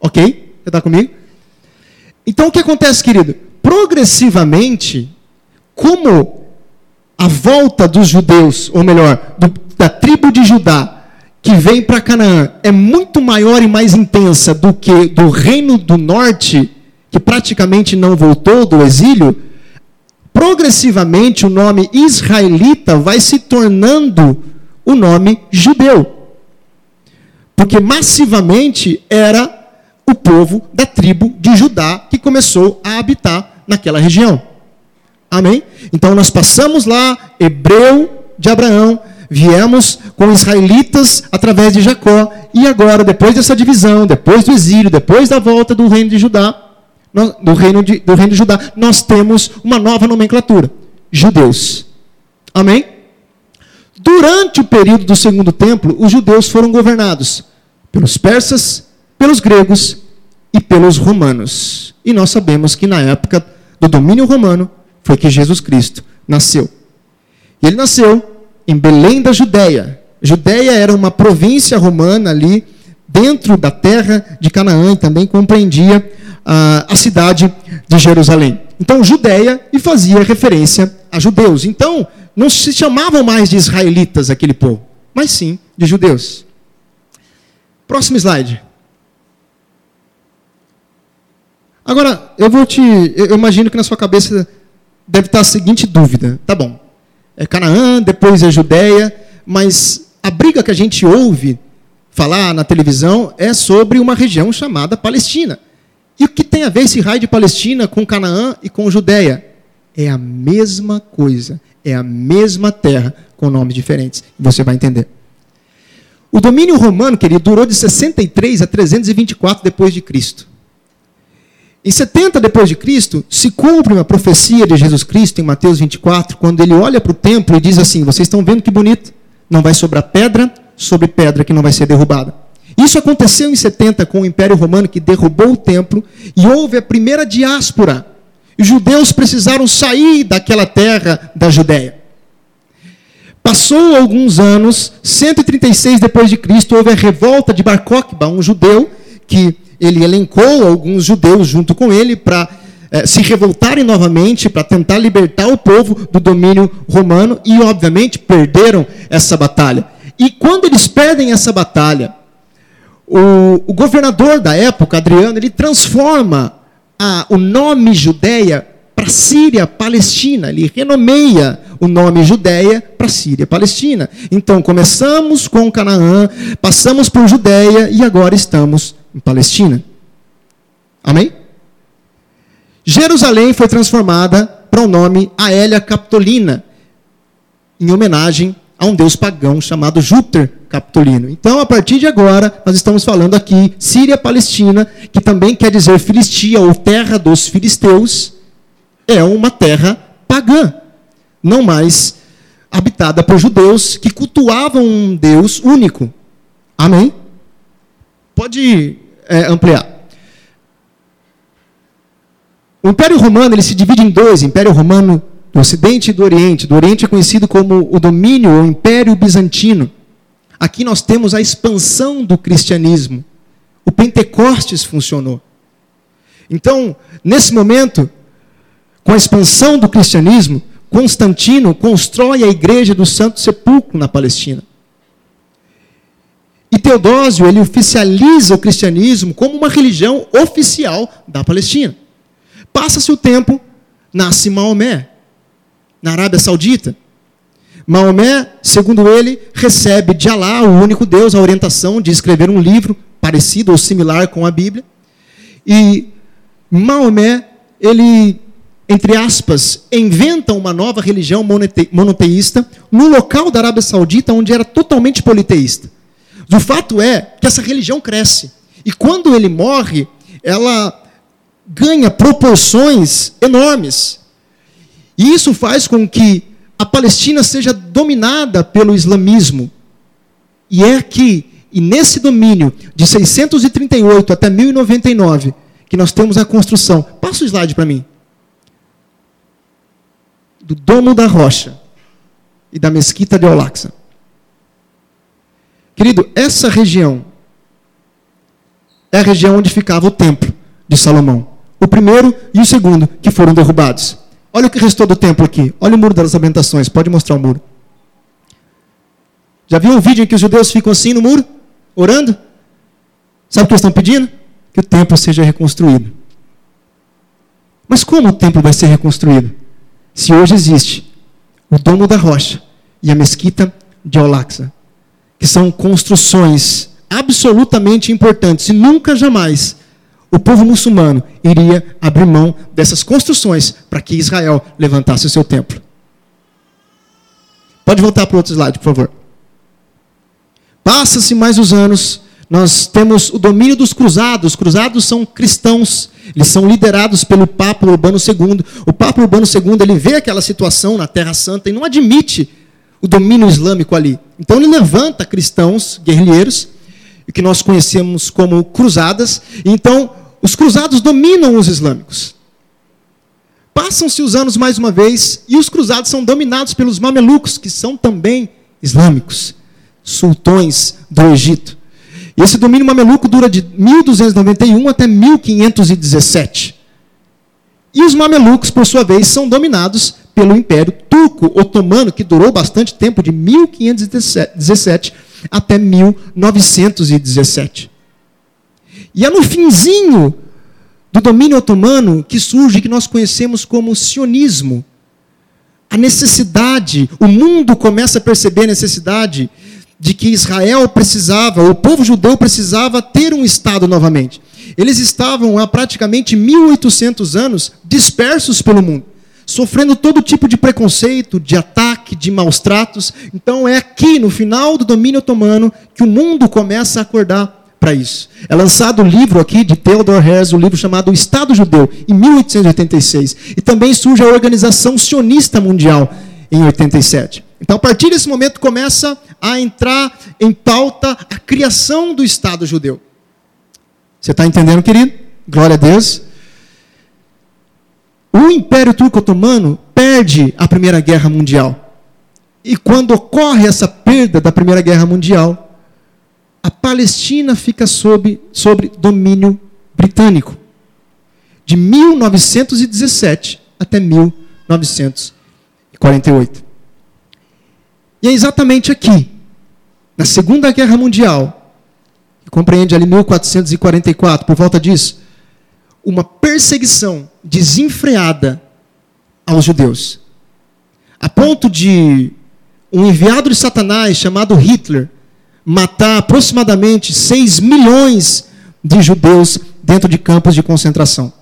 Ok? Você está comigo? Então o que acontece, querido? Progressivamente, como a volta dos judeus, ou melhor, do, da tribo de Judá, que vem para Canaã, é muito maior e mais intensa do que do reino do norte, que praticamente não voltou do exílio, progressivamente o nome israelita vai se tornando o nome judeu. Porque massivamente era o povo da tribo de Judá que começou a habitar naquela região. Amém? Então nós passamos lá, hebreu de Abraão, viemos com israelitas através de Jacó, e agora, depois dessa divisão, depois do exílio, depois da volta do reino de Judá, do reino de, do reino de Judá, nós temos uma nova nomenclatura: judeus. Amém? Durante o período do segundo templo, os judeus foram governados pelos persas, pelos gregos e pelos romanos. E nós sabemos que na época do domínio romano foi que Jesus Cristo nasceu. E ele nasceu em Belém da Judéia. Judéia era uma província romana ali dentro da terra de Canaã e também compreendia ah, a cidade de Jerusalém. Então, Judéia e fazia referência a judeus. Então, não se chamavam mais de israelitas aquele povo, mas sim de judeus. Próximo slide. Agora, eu vou te. Eu imagino que na sua cabeça deve estar a seguinte dúvida. Tá bom. é Canaã, depois é Judéia, mas a briga que a gente ouve falar na televisão é sobre uma região chamada Palestina. E o que tem a ver esse raio de Palestina com Canaã e com Judéia? É a mesma coisa, é a mesma terra, com nomes diferentes. Você vai entender. O domínio romano, querido, durou de 63 a 324 depois de Cristo. Em 70 depois de Cristo, se cumpre uma profecia de Jesus Cristo em Mateus 24, quando ele olha para o templo e diz assim: "Vocês estão vendo que bonito? Não vai sobrar pedra sobre pedra que não vai ser derrubada". Isso aconteceu em 70 com o Império Romano que derrubou o templo e houve a primeira diáspora. Os judeus precisaram sair daquela terra da Judéia. Passou alguns anos, 136 depois de Cristo, houve a revolta de Bar Kokhba, um judeu que ele elencou alguns judeus junto com ele para eh, se revoltarem novamente, para tentar libertar o povo do domínio romano e, obviamente, perderam essa batalha. E quando eles perdem essa batalha, o, o governador da época, Adriano, ele transforma a, o nome Judéia para Síria, Palestina. Ele renomeia o nome Judéia para Síria, Palestina. Então, começamos com Canaã, passamos por Judéia e agora estamos em Palestina. Amém? Jerusalém foi transformada para o nome Aélia Capitolina, em homenagem a um deus pagão chamado Júpiter Capitolino. Então, a partir de agora, nós estamos falando aqui Síria-Palestina, que também quer dizer Filistia ou terra dos filisteus, é uma terra pagã, não mais habitada por judeus que cultuavam um Deus único. Amém? Pode é, ampliar. O Império Romano ele se divide em dois: Império Romano do Ocidente e do Oriente. Do Oriente é conhecido como o domínio ou Império Bizantino. Aqui nós temos a expansão do cristianismo. O Pentecostes funcionou. Então, nesse momento, com a expansão do cristianismo, Constantino constrói a igreja do Santo Sepulcro na Palestina. E Teodósio, ele oficializa o cristianismo como uma religião oficial da Palestina. Passa-se o tempo, nasce Maomé, na Arábia Saudita. Maomé, segundo ele, recebe de Alá, o único Deus, a orientação de escrever um livro parecido ou similar com a Bíblia. E Maomé, ele, entre aspas, inventa uma nova religião monoteísta no local da Arábia Saudita, onde era totalmente politeísta. O fato é que essa religião cresce. E quando ele morre, ela ganha proporções enormes. E isso faz com que a Palestina seja dominada pelo islamismo. E é aqui, e nesse domínio, de 638 até 1099, que nós temos a construção. Passa o slide para mim. Do Domo da Rocha e da Mesquita de Al-Aqsa. Querido, essa região é a região onde ficava o templo de Salomão. O primeiro e o segundo, que foram derrubados. Olha o que restou do templo aqui. Olha o muro das lamentações. Pode mostrar o muro. Já viu um vídeo em que os judeus ficam assim no muro, orando? Sabe o que eles estão pedindo? Que o templo seja reconstruído. Mas como o templo vai ser reconstruído? Se hoje existe o domo da rocha e a mesquita de Olaxa, que são construções absolutamente importantes e nunca jamais o povo muçulmano iria abrir mão dessas construções para que Israel levantasse o seu templo. Pode voltar para o outro slide, por favor. Passa-se mais os anos, nós temos o domínio dos cruzados. Os cruzados são cristãos, eles são liderados pelo Papa Urbano II. O Papa Urbano II ele vê aquela situação na Terra Santa e não admite o domínio islâmico ali. Então ele levanta cristãos guerrilheiros, o que nós conhecemos como cruzadas. Então os cruzados dominam os islâmicos. Passam-se os anos mais uma vez e os cruzados são dominados pelos mamelucos, que são também islâmicos, sultões do Egito. E esse domínio mameluco dura de 1291 até 1517. E os mamelucos, por sua vez, são dominados pelo Império Turco Otomano, que durou bastante tempo, de 1517 até 1917. E é no finzinho do domínio otomano que surge que nós conhecemos como sionismo. a necessidade, o mundo começa a perceber a necessidade de que Israel precisava, o povo judeu precisava ter um Estado novamente. Eles estavam há praticamente 1800 anos dispersos pelo mundo, sofrendo todo tipo de preconceito, de ataque, de maus tratos. Então é aqui, no final do domínio otomano, que o mundo começa a acordar para isso. É lançado o livro aqui de Theodor Herzl, um livro chamado O Estado Judeu, em 1886. E também surge a Organização Sionista Mundial, em 87. Então, a partir desse momento, começa a entrar em pauta a criação do Estado judeu. Você está entendendo, querido? Glória a Deus. O Império Turco-Otomano perde a Primeira Guerra Mundial. E quando ocorre essa perda da Primeira Guerra Mundial, a Palestina fica sob, sobre domínio britânico. De 1917 até 1948. E é exatamente aqui, na Segunda Guerra Mundial, que compreende ali 1444, por volta disso, uma perseguição desenfreada aos judeus. A ponto de um enviado de Satanás chamado Hitler matar aproximadamente 6 milhões de judeus dentro de campos de concentração.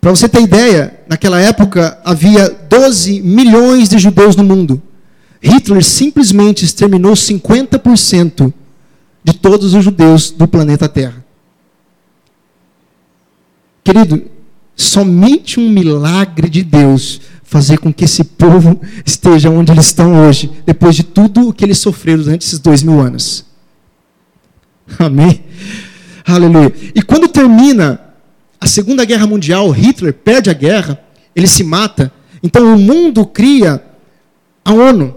Para você ter ideia, naquela época havia 12 milhões de judeus no mundo. Hitler simplesmente exterminou 50% de todos os judeus do planeta Terra. Querido, somente um milagre de Deus fazer com que esse povo esteja onde eles estão hoje, depois de tudo o que eles sofreram durante esses dois mil anos. Amém? Aleluia. E quando termina a Segunda Guerra Mundial, Hitler perde a guerra, ele se mata. Então o mundo cria a ONU,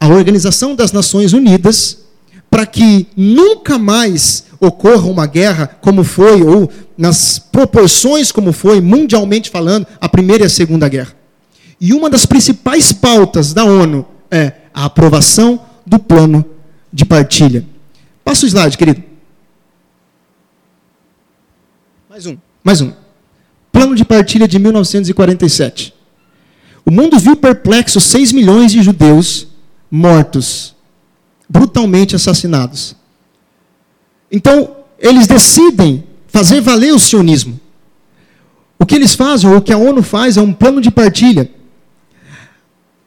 a Organização das Nações Unidas, para que nunca mais ocorra uma guerra como foi, ou nas proporções como foi, mundialmente falando, a Primeira e a Segunda Guerra. E uma das principais pautas da ONU é a aprovação do plano de partilha. Passa o slide, querido. Mais um, mais um. Plano de partilha de 1947. O mundo viu perplexo 6 milhões de judeus mortos, brutalmente assassinados. Então, eles decidem fazer valer o sionismo. O que eles fazem, ou o que a ONU faz, é um plano de partilha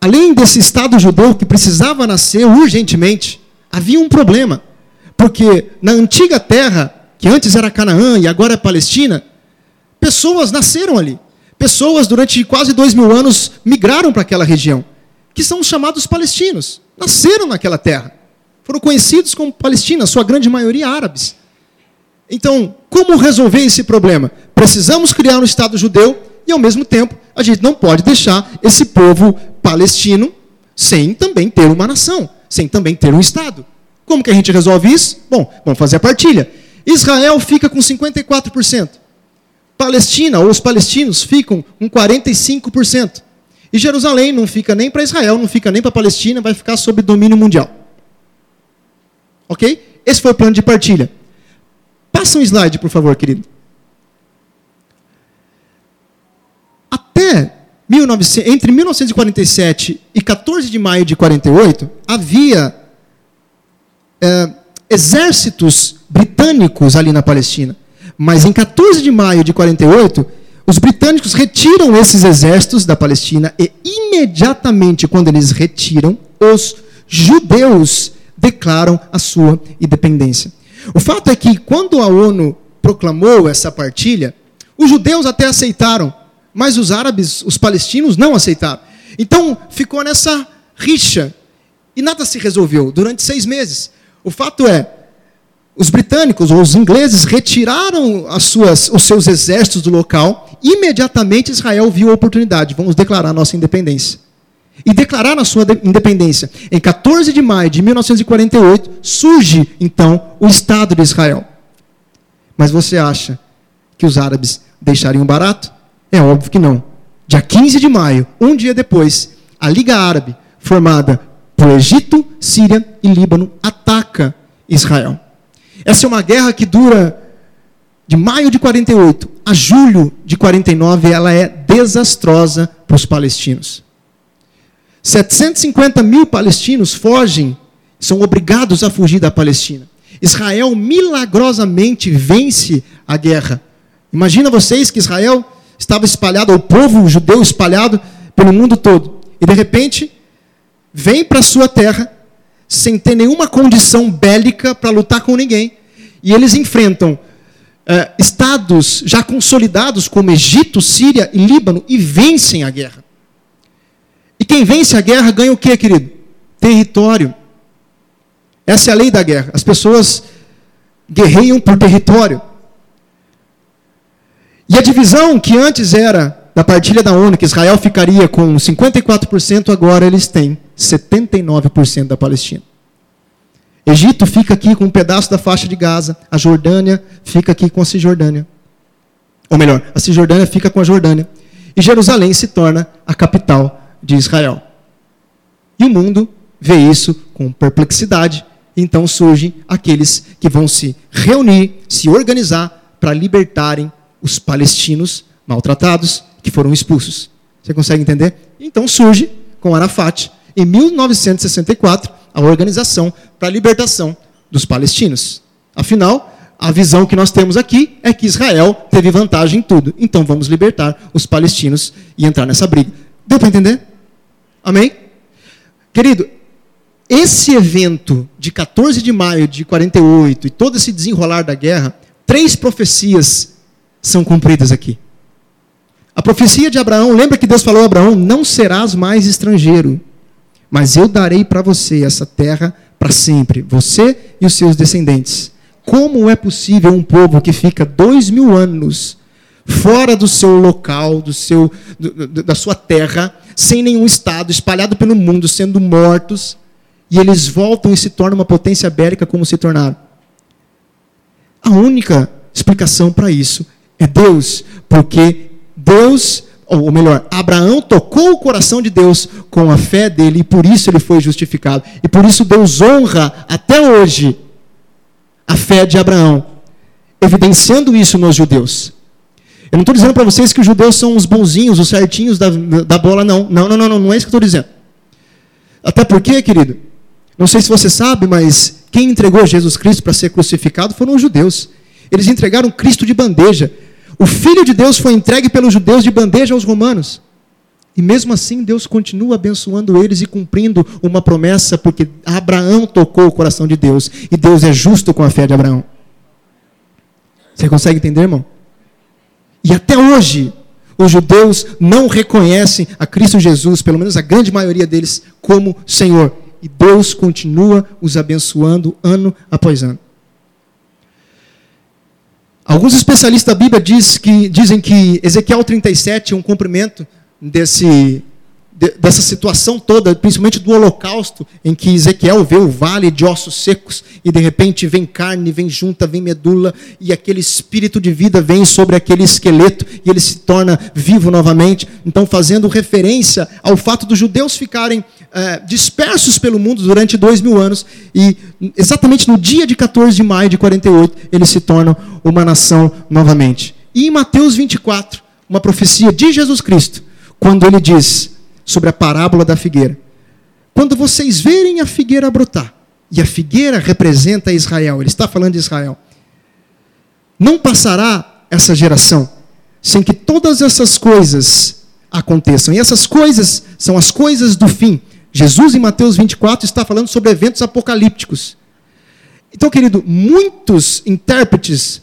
além desse Estado judeu que precisava nascer urgentemente, havia um problema. Porque na antiga terra, que antes era Canaã e agora é Palestina, pessoas nasceram ali. Pessoas, durante quase dois mil anos, migraram para aquela região, que são os chamados palestinos. Nasceram naquela terra. Foram conhecidos como palestinos, sua grande maioria árabes. Então, como resolver esse problema? Precisamos criar um Estado judeu e, ao mesmo tempo, a gente não pode deixar esse povo palestino sem também ter uma nação, sem também ter um Estado. Como que a gente resolve isso? Bom, vamos fazer a partilha. Israel fica com 54%. Palestina, ou os palestinos, ficam com 45%. E Jerusalém não fica nem para Israel, não fica nem para Palestina, vai ficar sob domínio mundial. Ok? Esse foi o plano de partilha. Passa um slide, por favor, querido. Até 1900, entre 1947 e 14 de maio de 48, havia é, exércitos britânicos ali na Palestina. Mas em 14 de maio de 48, os britânicos retiram esses exércitos da Palestina e imediatamente, quando eles retiram, os judeus declaram a sua independência. O fato é que quando a ONU proclamou essa partilha, os judeus até aceitaram, mas os árabes, os palestinos, não aceitaram. Então ficou nessa rixa e nada se resolveu durante seis meses. O fato é, os britânicos ou os ingleses retiraram as suas, os seus exércitos do local. Imediatamente Israel viu a oportunidade. Vamos declarar nossa independência. E declarar a sua independência. Em 14 de maio de 1948, surge então o Estado de Israel. Mas você acha que os árabes deixariam barato? É óbvio que não. Dia 15 de maio, um dia depois, a Liga Árabe, formada por Egito, Síria e Líbano, ataca Israel. Essa é uma guerra que dura de maio de 48 a julho de 49, ela é desastrosa para os palestinos. 750 mil palestinos fogem, são obrigados a fugir da Palestina. Israel milagrosamente vence a guerra. Imagina vocês que Israel estava espalhado, o povo judeu espalhado pelo mundo todo. E de repente, vem para sua terra, sem ter nenhuma condição bélica para lutar com ninguém. E eles enfrentam uh, estados já consolidados como Egito, Síria e Líbano e vencem a guerra. Quem vence a guerra ganha o que, querido? Território. Essa é a lei da guerra. As pessoas guerreiam por território. E a divisão que antes era da partilha da ONU, que Israel ficaria com 54%, agora eles têm 79% da Palestina. Egito fica aqui com um pedaço da faixa de Gaza, a Jordânia fica aqui com a Cisjordânia. Ou melhor, a Cisjordânia fica com a Jordânia. E Jerusalém se torna a capital de Israel. E o mundo vê isso com perplexidade, então surgem aqueles que vão se reunir, se organizar para libertarem os palestinos maltratados que foram expulsos. Você consegue entender? Então surge com Arafat, em 1964, a organização para a libertação dos palestinos. Afinal, a visão que nós temos aqui é que Israel teve vantagem em tudo. Então vamos libertar os palestinos e entrar nessa briga. Deu para entender? Amém? Querido, esse evento de 14 de maio de 48 e todo esse desenrolar da guerra, três profecias são cumpridas aqui. A profecia de Abraão, lembra que Deus falou a Abraão: Não serás mais estrangeiro, mas eu darei para você essa terra para sempre, você e os seus descendentes. Como é possível um povo que fica dois mil anos fora do seu local, do seu, do, da sua terra, sem nenhum Estado, espalhado pelo mundo, sendo mortos, e eles voltam e se tornam uma potência bélica como se tornaram? A única explicação para isso é Deus, porque Deus, ou melhor, Abraão tocou o coração de Deus com a fé dele e por isso ele foi justificado. E por isso Deus honra até hoje a fé de Abraão, evidenciando isso nos judeus. Eu não estou dizendo para vocês que os judeus são os bonzinhos, os certinhos da, da bola, não. Não, não, não, não, não é isso que eu estou dizendo. Até porque, querido, não sei se você sabe, mas quem entregou Jesus Cristo para ser crucificado foram os judeus. Eles entregaram Cristo de bandeja. O Filho de Deus foi entregue pelos judeus de bandeja aos romanos. E mesmo assim, Deus continua abençoando eles e cumprindo uma promessa, porque Abraão tocou o coração de Deus. E Deus é justo com a fé de Abraão. Você consegue entender, irmão? E até hoje, os judeus não reconhecem a Cristo Jesus, pelo menos a grande maioria deles, como Senhor. E Deus continua os abençoando ano após ano. Alguns especialistas da Bíblia diz que, dizem que Ezequiel 37 é um cumprimento desse, de, dessa situação toda, principalmente do holocausto, em que Ezequiel vê o vale de ossos secos e de repente vem carne, vem junta, vem medula e aquele espírito de vida vem sobre aquele esqueleto e ele se torna vivo novamente. Então, fazendo referência ao fato dos judeus ficarem é, dispersos pelo mundo durante dois mil anos e exatamente no dia de 14 de maio de 48 eles se tornam uma nação novamente. E em Mateus 24, uma profecia de Jesus Cristo, quando ele diz sobre a parábola da figueira: Quando vocês verem a figueira brotar, e a figueira representa Israel, ele está falando de Israel, não passará essa geração sem que todas essas coisas aconteçam. E essas coisas são as coisas do fim. Jesus, em Mateus 24, está falando sobre eventos apocalípticos. Então, querido, muitos intérpretes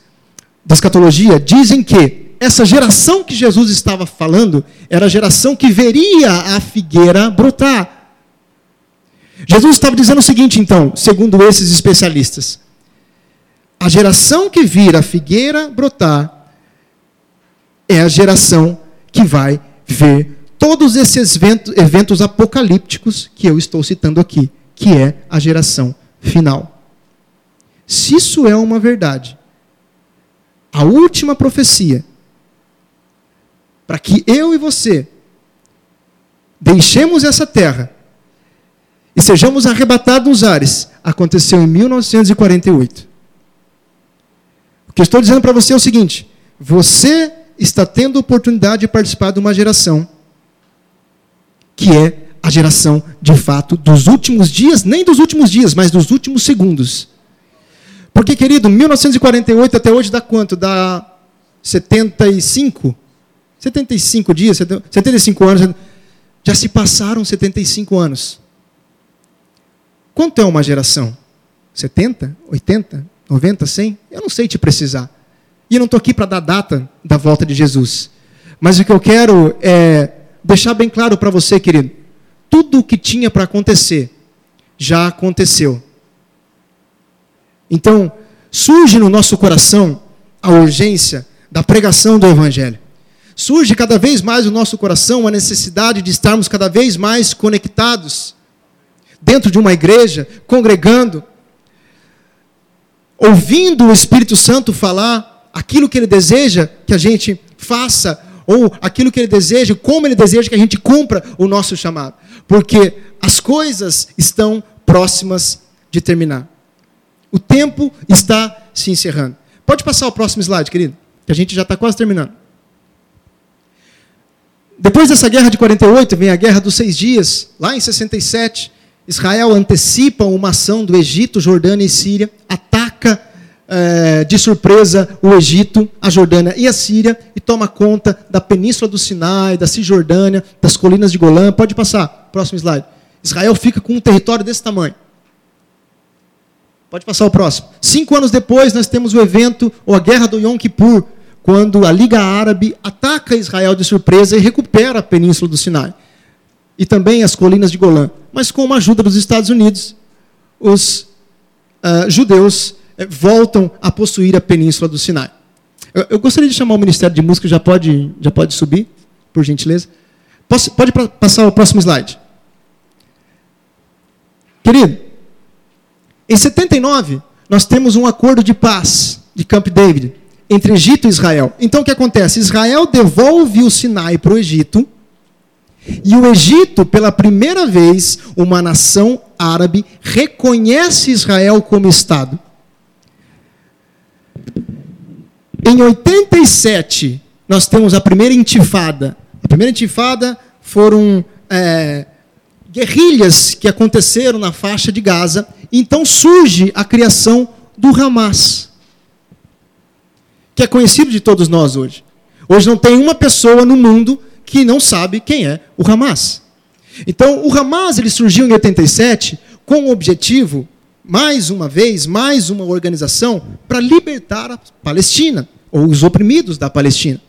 da escatologia dizem que essa geração que Jesus estava falando era a geração que veria a figueira brotar. Jesus estava dizendo o seguinte, então, segundo esses especialistas: a geração que vira a figueira brotar é a geração que vai ver todos esses eventos, eventos apocalípticos que eu estou citando aqui, que é a geração final. Se isso é uma verdade, a última profecia para que eu e você deixemos essa terra e sejamos arrebatados nos ares, aconteceu em 1948. O que eu estou dizendo para você é o seguinte: você está tendo oportunidade de participar de uma geração que é a geração de fato dos últimos dias, nem dos últimos dias, mas dos últimos segundos. Porque, querido, 1948 até hoje dá quanto? Dá 75? 75 dias, 75 anos. Já se passaram 75 anos. Quanto é uma geração? 70? 80? 90? 100? Eu não sei te precisar. E eu não estou aqui para dar data da volta de Jesus. Mas o que eu quero é deixar bem claro para você, querido. Tudo o que tinha para acontecer já aconteceu. Então, surge no nosso coração a urgência da pregação do Evangelho. Surge cada vez mais no nosso coração a necessidade de estarmos cada vez mais conectados dentro de uma igreja, congregando, ouvindo o Espírito Santo falar aquilo que ele deseja que a gente faça, ou aquilo que ele deseja, como ele deseja que a gente cumpra o nosso chamado. Porque as coisas estão próximas de terminar. O tempo está se encerrando. Pode passar o próximo slide, querido, que a gente já está quase terminando. Depois dessa guerra de 48, vem a guerra dos seis dias, lá em 67. Israel antecipa uma ação do Egito, Jordânia e Síria, ataca é, de surpresa o Egito, a Jordânia e a Síria e toma conta da península do Sinai, da Cisjordânia, das colinas de Golã. Pode passar, próximo slide. Israel fica com um território desse tamanho. Pode passar o próximo. Cinco anos depois, nós temos o evento, ou a guerra do Yom Kippur, quando a Liga Árabe ataca Israel de surpresa e recupera a península do Sinai e também as colinas de Golã. Mas com a ajuda dos Estados Unidos, os uh, judeus uh, voltam a possuir a península do Sinai. Eu, eu, gostaria de chamar o Ministério de Música, já pode, já pode subir, por gentileza. Posso, pode passar o próximo slide. Querido, em 79, nós temos um acordo de paz de Camp David entre Egito e Israel. Então o que acontece? Israel devolve o Sinai para o Egito e o Egito, pela primeira vez, uma nação árabe, reconhece Israel como Estado. Em 87, nós temos a primeira intifada. A primeira intifada foram é, guerrilhas que aconteceram na faixa de Gaza. Então surge a criação do Hamas, que é conhecido de todos nós hoje. Hoje não tem uma pessoa no mundo que não sabe quem é o Hamas. Então, o Hamas ele surgiu em 87 com o objetivo, mais uma vez, mais uma organização para libertar a Palestina, ou os oprimidos da Palestina.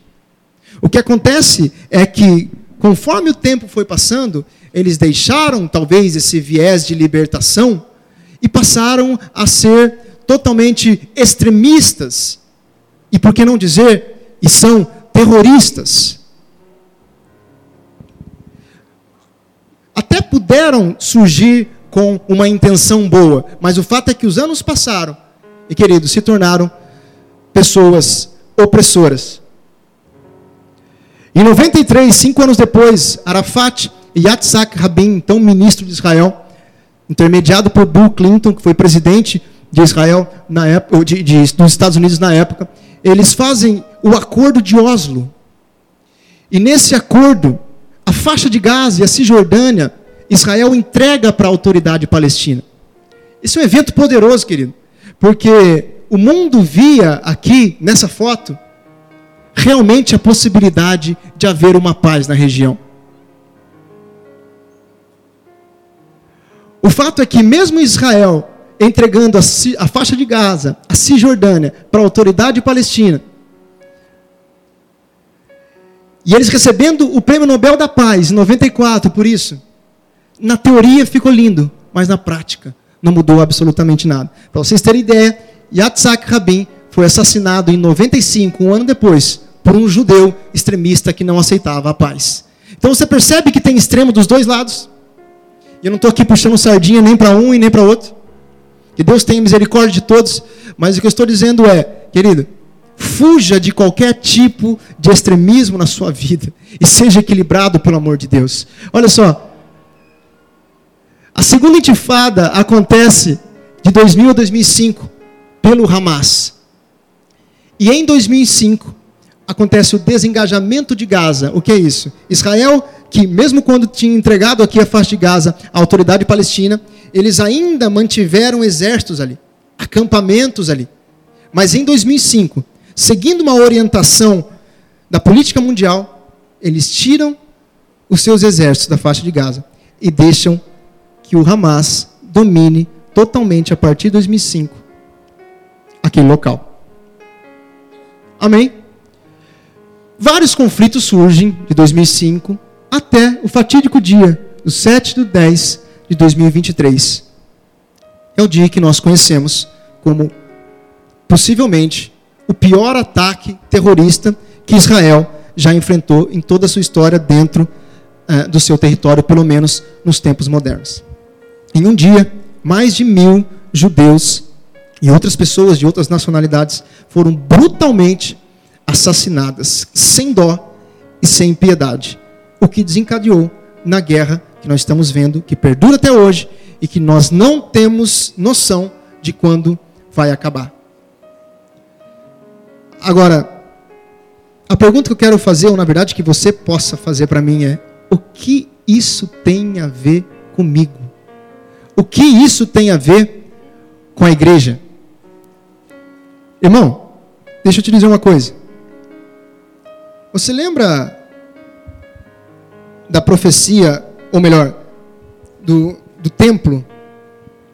O que acontece é que, conforme o tempo foi passando, eles deixaram talvez esse viés de libertação e passaram a ser totalmente extremistas. E por que não dizer, e são terroristas. até puderam surgir com uma intenção boa, mas o fato é que os anos passaram e, queridos, se tornaram pessoas opressoras. Em 93, cinco anos depois, Arafat e Yitzhak Rabin, então ministro de Israel, intermediado por Bill Clinton, que foi presidente de Israel na época, de, de, dos Estados Unidos na época, eles fazem o Acordo de Oslo. E nesse acordo, a faixa de Gaza e a Cisjordânia, Israel entrega para a autoridade palestina. Isso é um evento poderoso, querido, porque o mundo via aqui, nessa foto, realmente a possibilidade de haver uma paz na região. O fato é que, mesmo Israel entregando a, a faixa de Gaza, a Cisjordânia, para a autoridade palestina, e eles recebendo o Prêmio Nobel da Paz em 94 por isso. Na teoria ficou lindo, mas na prática não mudou absolutamente nada. Para vocês terem ideia, Yitzhak Rabin foi assassinado em 95, um ano depois, por um judeu extremista que não aceitava a paz. Então você percebe que tem extremo dos dois lados. Eu não estou aqui puxando sardinha nem para um e nem para outro. Que Deus tenha misericórdia de todos. Mas o que eu estou dizendo é, querido, Fuja de qualquer tipo de extremismo na sua vida e seja equilibrado pelo amor de Deus. Olha só. A segunda intifada acontece de 2000 a 2005 pelo Hamas. E em 2005 acontece o desengajamento de Gaza. O que é isso? Israel que, mesmo quando tinha entregado aqui a faixa de Gaza à autoridade palestina, eles ainda mantiveram exércitos ali, acampamentos ali. Mas em 2005, seguindo uma orientação da política mundial, eles tiram os seus exércitos da faixa de Gaza e deixam que o Hamas domine totalmente a partir de 2005 aquele local. Amém? Vários conflitos surgem de 2005 até o fatídico dia, o 7 de 10 de 2023. É o dia que nós conhecemos como possivelmente o pior ataque terrorista que Israel já enfrentou em toda a sua história dentro uh, do seu território, pelo menos nos tempos modernos. Em um dia, mais de mil judeus e outras pessoas de outras nacionalidades foram brutalmente assassinadas, sem dó e sem piedade, o que desencadeou na guerra que nós estamos vendo, que perdura até hoje e que nós não temos noção de quando vai acabar. Agora, a pergunta que eu quero fazer, ou na verdade que você possa fazer para mim é: o que isso tem a ver comigo? O que isso tem a ver com a igreja? Irmão, deixa eu te dizer uma coisa. Você lembra da profecia, ou melhor, do, do templo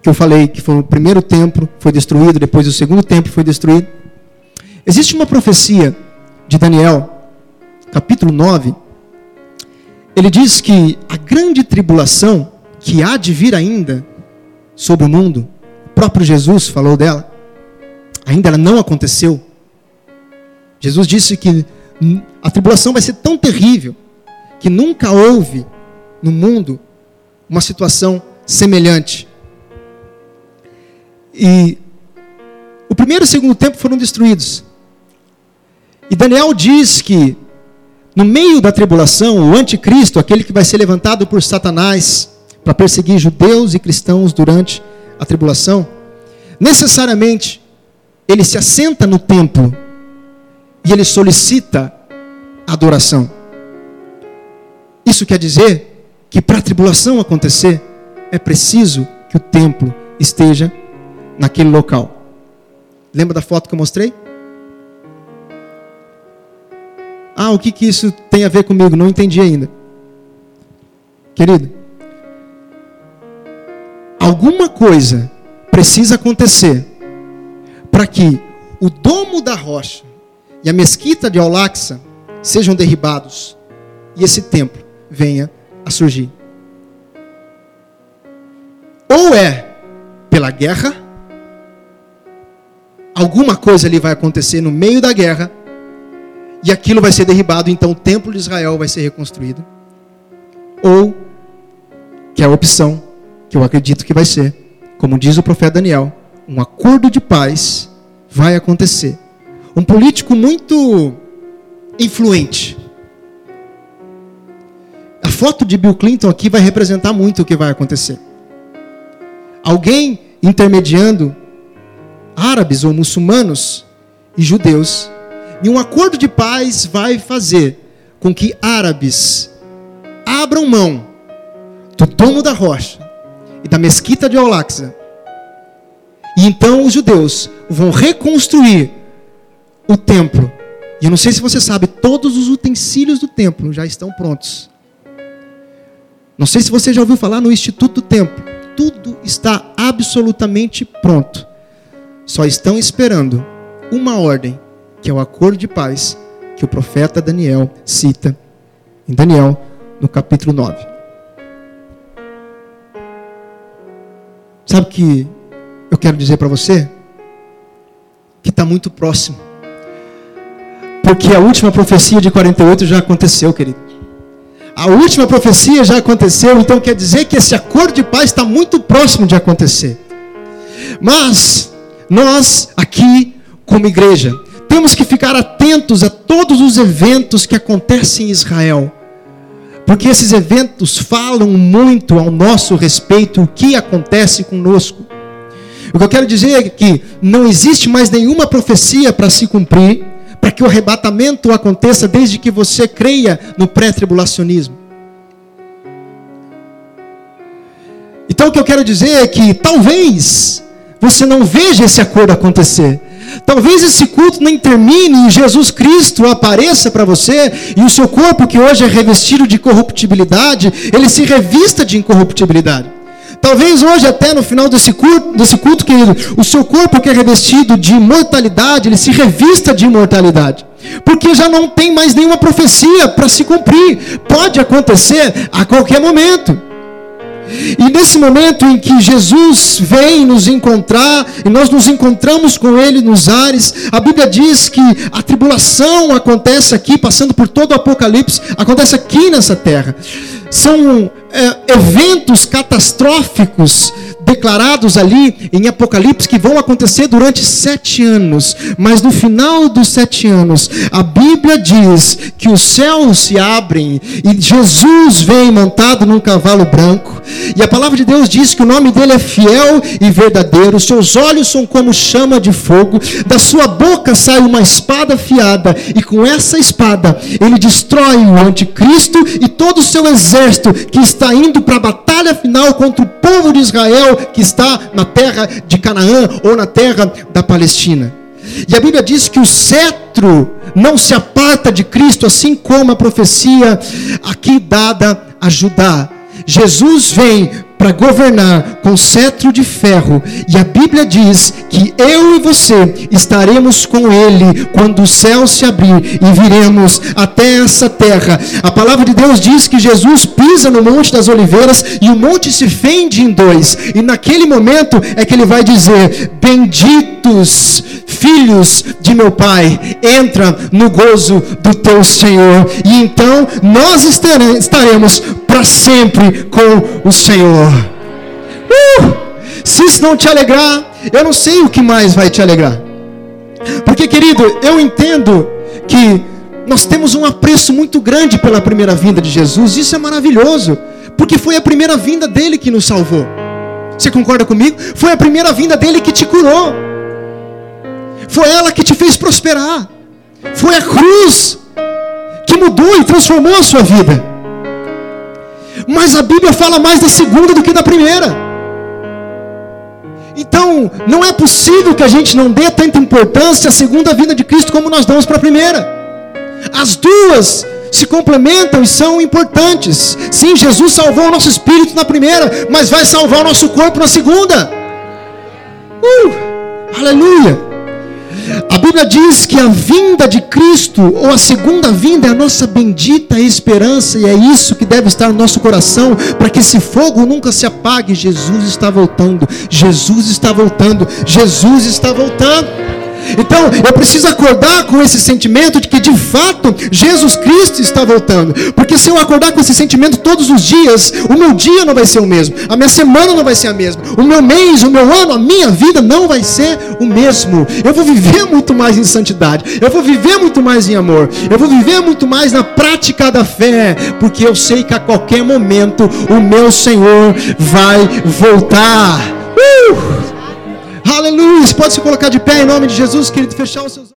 que eu falei que foi o primeiro templo foi destruído, depois o segundo templo foi destruído? Existe uma profecia de Daniel, capítulo 9. Ele diz que a grande tribulação que há de vir ainda sobre o mundo, o próprio Jesus falou dela, ainda ela não aconteceu. Jesus disse que a tribulação vai ser tão terrível que nunca houve no mundo uma situação semelhante. E o primeiro e o segundo tempo foram destruídos. E Daniel diz que no meio da tribulação, o anticristo, aquele que vai ser levantado por Satanás para perseguir judeus e cristãos durante a tribulação, necessariamente ele se assenta no templo e ele solicita adoração. Isso quer dizer que para a tribulação acontecer, é preciso que o templo esteja naquele local. Lembra da foto que eu mostrei? Ah, o que, que isso tem a ver comigo? Não entendi ainda. Querido, alguma coisa precisa acontecer para que o domo da rocha e a mesquita de Aulaxa sejam derribados e esse templo venha a surgir. Ou é pela guerra, alguma coisa ali vai acontecer no meio da guerra, e aquilo vai ser derribado, então o templo de Israel vai ser reconstruído. Ou, que é a opção que eu acredito que vai ser, como diz o profeta Daniel, um acordo de paz vai acontecer. Um político muito influente. Foto de Bill Clinton aqui vai representar muito o que vai acontecer. Alguém intermediando árabes ou muçulmanos e judeus e um acordo de paz vai fazer com que árabes abram mão do domo da rocha e da mesquita de Al-Aqsa. E então os judeus vão reconstruir o templo. E eu não sei se você sabe, todos os utensílios do templo já estão prontos. Não sei se você já ouviu falar no Instituto do Templo. Tudo está absolutamente pronto. Só estão esperando uma ordem que é o acordo de paz que o profeta Daniel cita em Daniel, no capítulo 9. Sabe o que eu quero dizer para você? Que está muito próximo. Porque a última profecia de 48 já aconteceu, querido. A última profecia já aconteceu, então quer dizer que esse acordo de paz está muito próximo de acontecer. Mas nós aqui, como igreja, temos que ficar atentos a todos os eventos que acontecem em Israel. Porque esses eventos falam muito ao nosso respeito o que acontece conosco. O que eu quero dizer é que não existe mais nenhuma profecia para se cumprir, para que o arrebatamento aconteça desde que você creia no pré-tribulacionismo. Então o que eu quero dizer é que talvez você não veja esse acordo acontecer. Talvez esse culto nem termine e Jesus Cristo apareça para você e o seu corpo que hoje é revestido de corruptibilidade, ele se revista de incorruptibilidade. Talvez hoje, até no final desse culto, desse culto, querido, o seu corpo que é revestido de imortalidade, ele se revista de imortalidade. Porque já não tem mais nenhuma profecia para se cumprir. Pode acontecer a qualquer momento. E nesse momento em que Jesus vem nos encontrar, e nós nos encontramos com Ele nos ares, a Bíblia diz que a tribulação acontece aqui, passando por todo o Apocalipse, acontece aqui nessa terra. São é, eventos catastróficos declarados ali em Apocalipse que vão acontecer durante sete anos, mas no final dos sete anos, a Bíblia diz que os céus se abrem e Jesus vem montado num cavalo branco, e a palavra de Deus diz que o nome dele é fiel e verdadeiro, seus olhos são como chama de fogo, da sua boca sai uma espada afiada, e com essa espada ele destrói o anticristo e todo o seu exército que está indo para a batalha final contra o povo de Israel que está na terra de Canaã ou na terra da Palestina. E a Bíblia diz que o cetro não se aparta de Cristo, assim como a profecia aqui dada a Judá. Jesus vem para governar com cetro de ferro. E a Bíblia diz que eu e você estaremos com Ele quando o céu se abrir e viremos até essa terra. A palavra de Deus diz que Jesus pisa no Monte das Oliveiras e o monte se fende em dois. E naquele momento é que ele vai dizer: Benditos filhos de meu Pai, entra no gozo do teu Senhor. E então nós estaremos para sempre com o Senhor. Uh! Se isso não te alegrar, eu não sei o que mais vai te alegrar. Porque, querido, eu entendo que nós temos um apreço muito grande pela primeira vinda de Jesus. Isso é maravilhoso, porque foi a primeira vinda dele que nos salvou. Você concorda comigo? Foi a primeira vinda dele que te curou. Foi ela que te fez prosperar. Foi a cruz que mudou e transformou a sua vida. Mas a Bíblia fala mais da segunda do que da primeira. Então, não é possível que a gente não dê tanta importância à segunda vinda de Cristo como nós damos para a primeira. As duas se complementam e são importantes. Sim, Jesus salvou o nosso espírito na primeira, mas vai salvar o nosso corpo na segunda. Uh, aleluia! A Bíblia diz que a vinda de Cristo, ou a segunda vinda, é a nossa bendita esperança, e é isso que deve estar no nosso coração, para que esse fogo nunca se apague. Jesus está voltando, Jesus está voltando, Jesus está voltando. Então, eu preciso acordar com esse sentimento de que de fato Jesus Cristo está voltando. Porque se eu acordar com esse sentimento todos os dias, o meu dia não vai ser o mesmo, a minha semana não vai ser a mesma, o meu mês, o meu ano, a minha vida não vai ser o mesmo. Eu vou viver muito mais em santidade, eu vou viver muito mais em amor, eu vou viver muito mais na prática da fé, porque eu sei que a qualquer momento o meu Senhor vai voltar. Uh! Aleluia. Pode se colocar de pé em nome de Jesus, querido, fechar os seus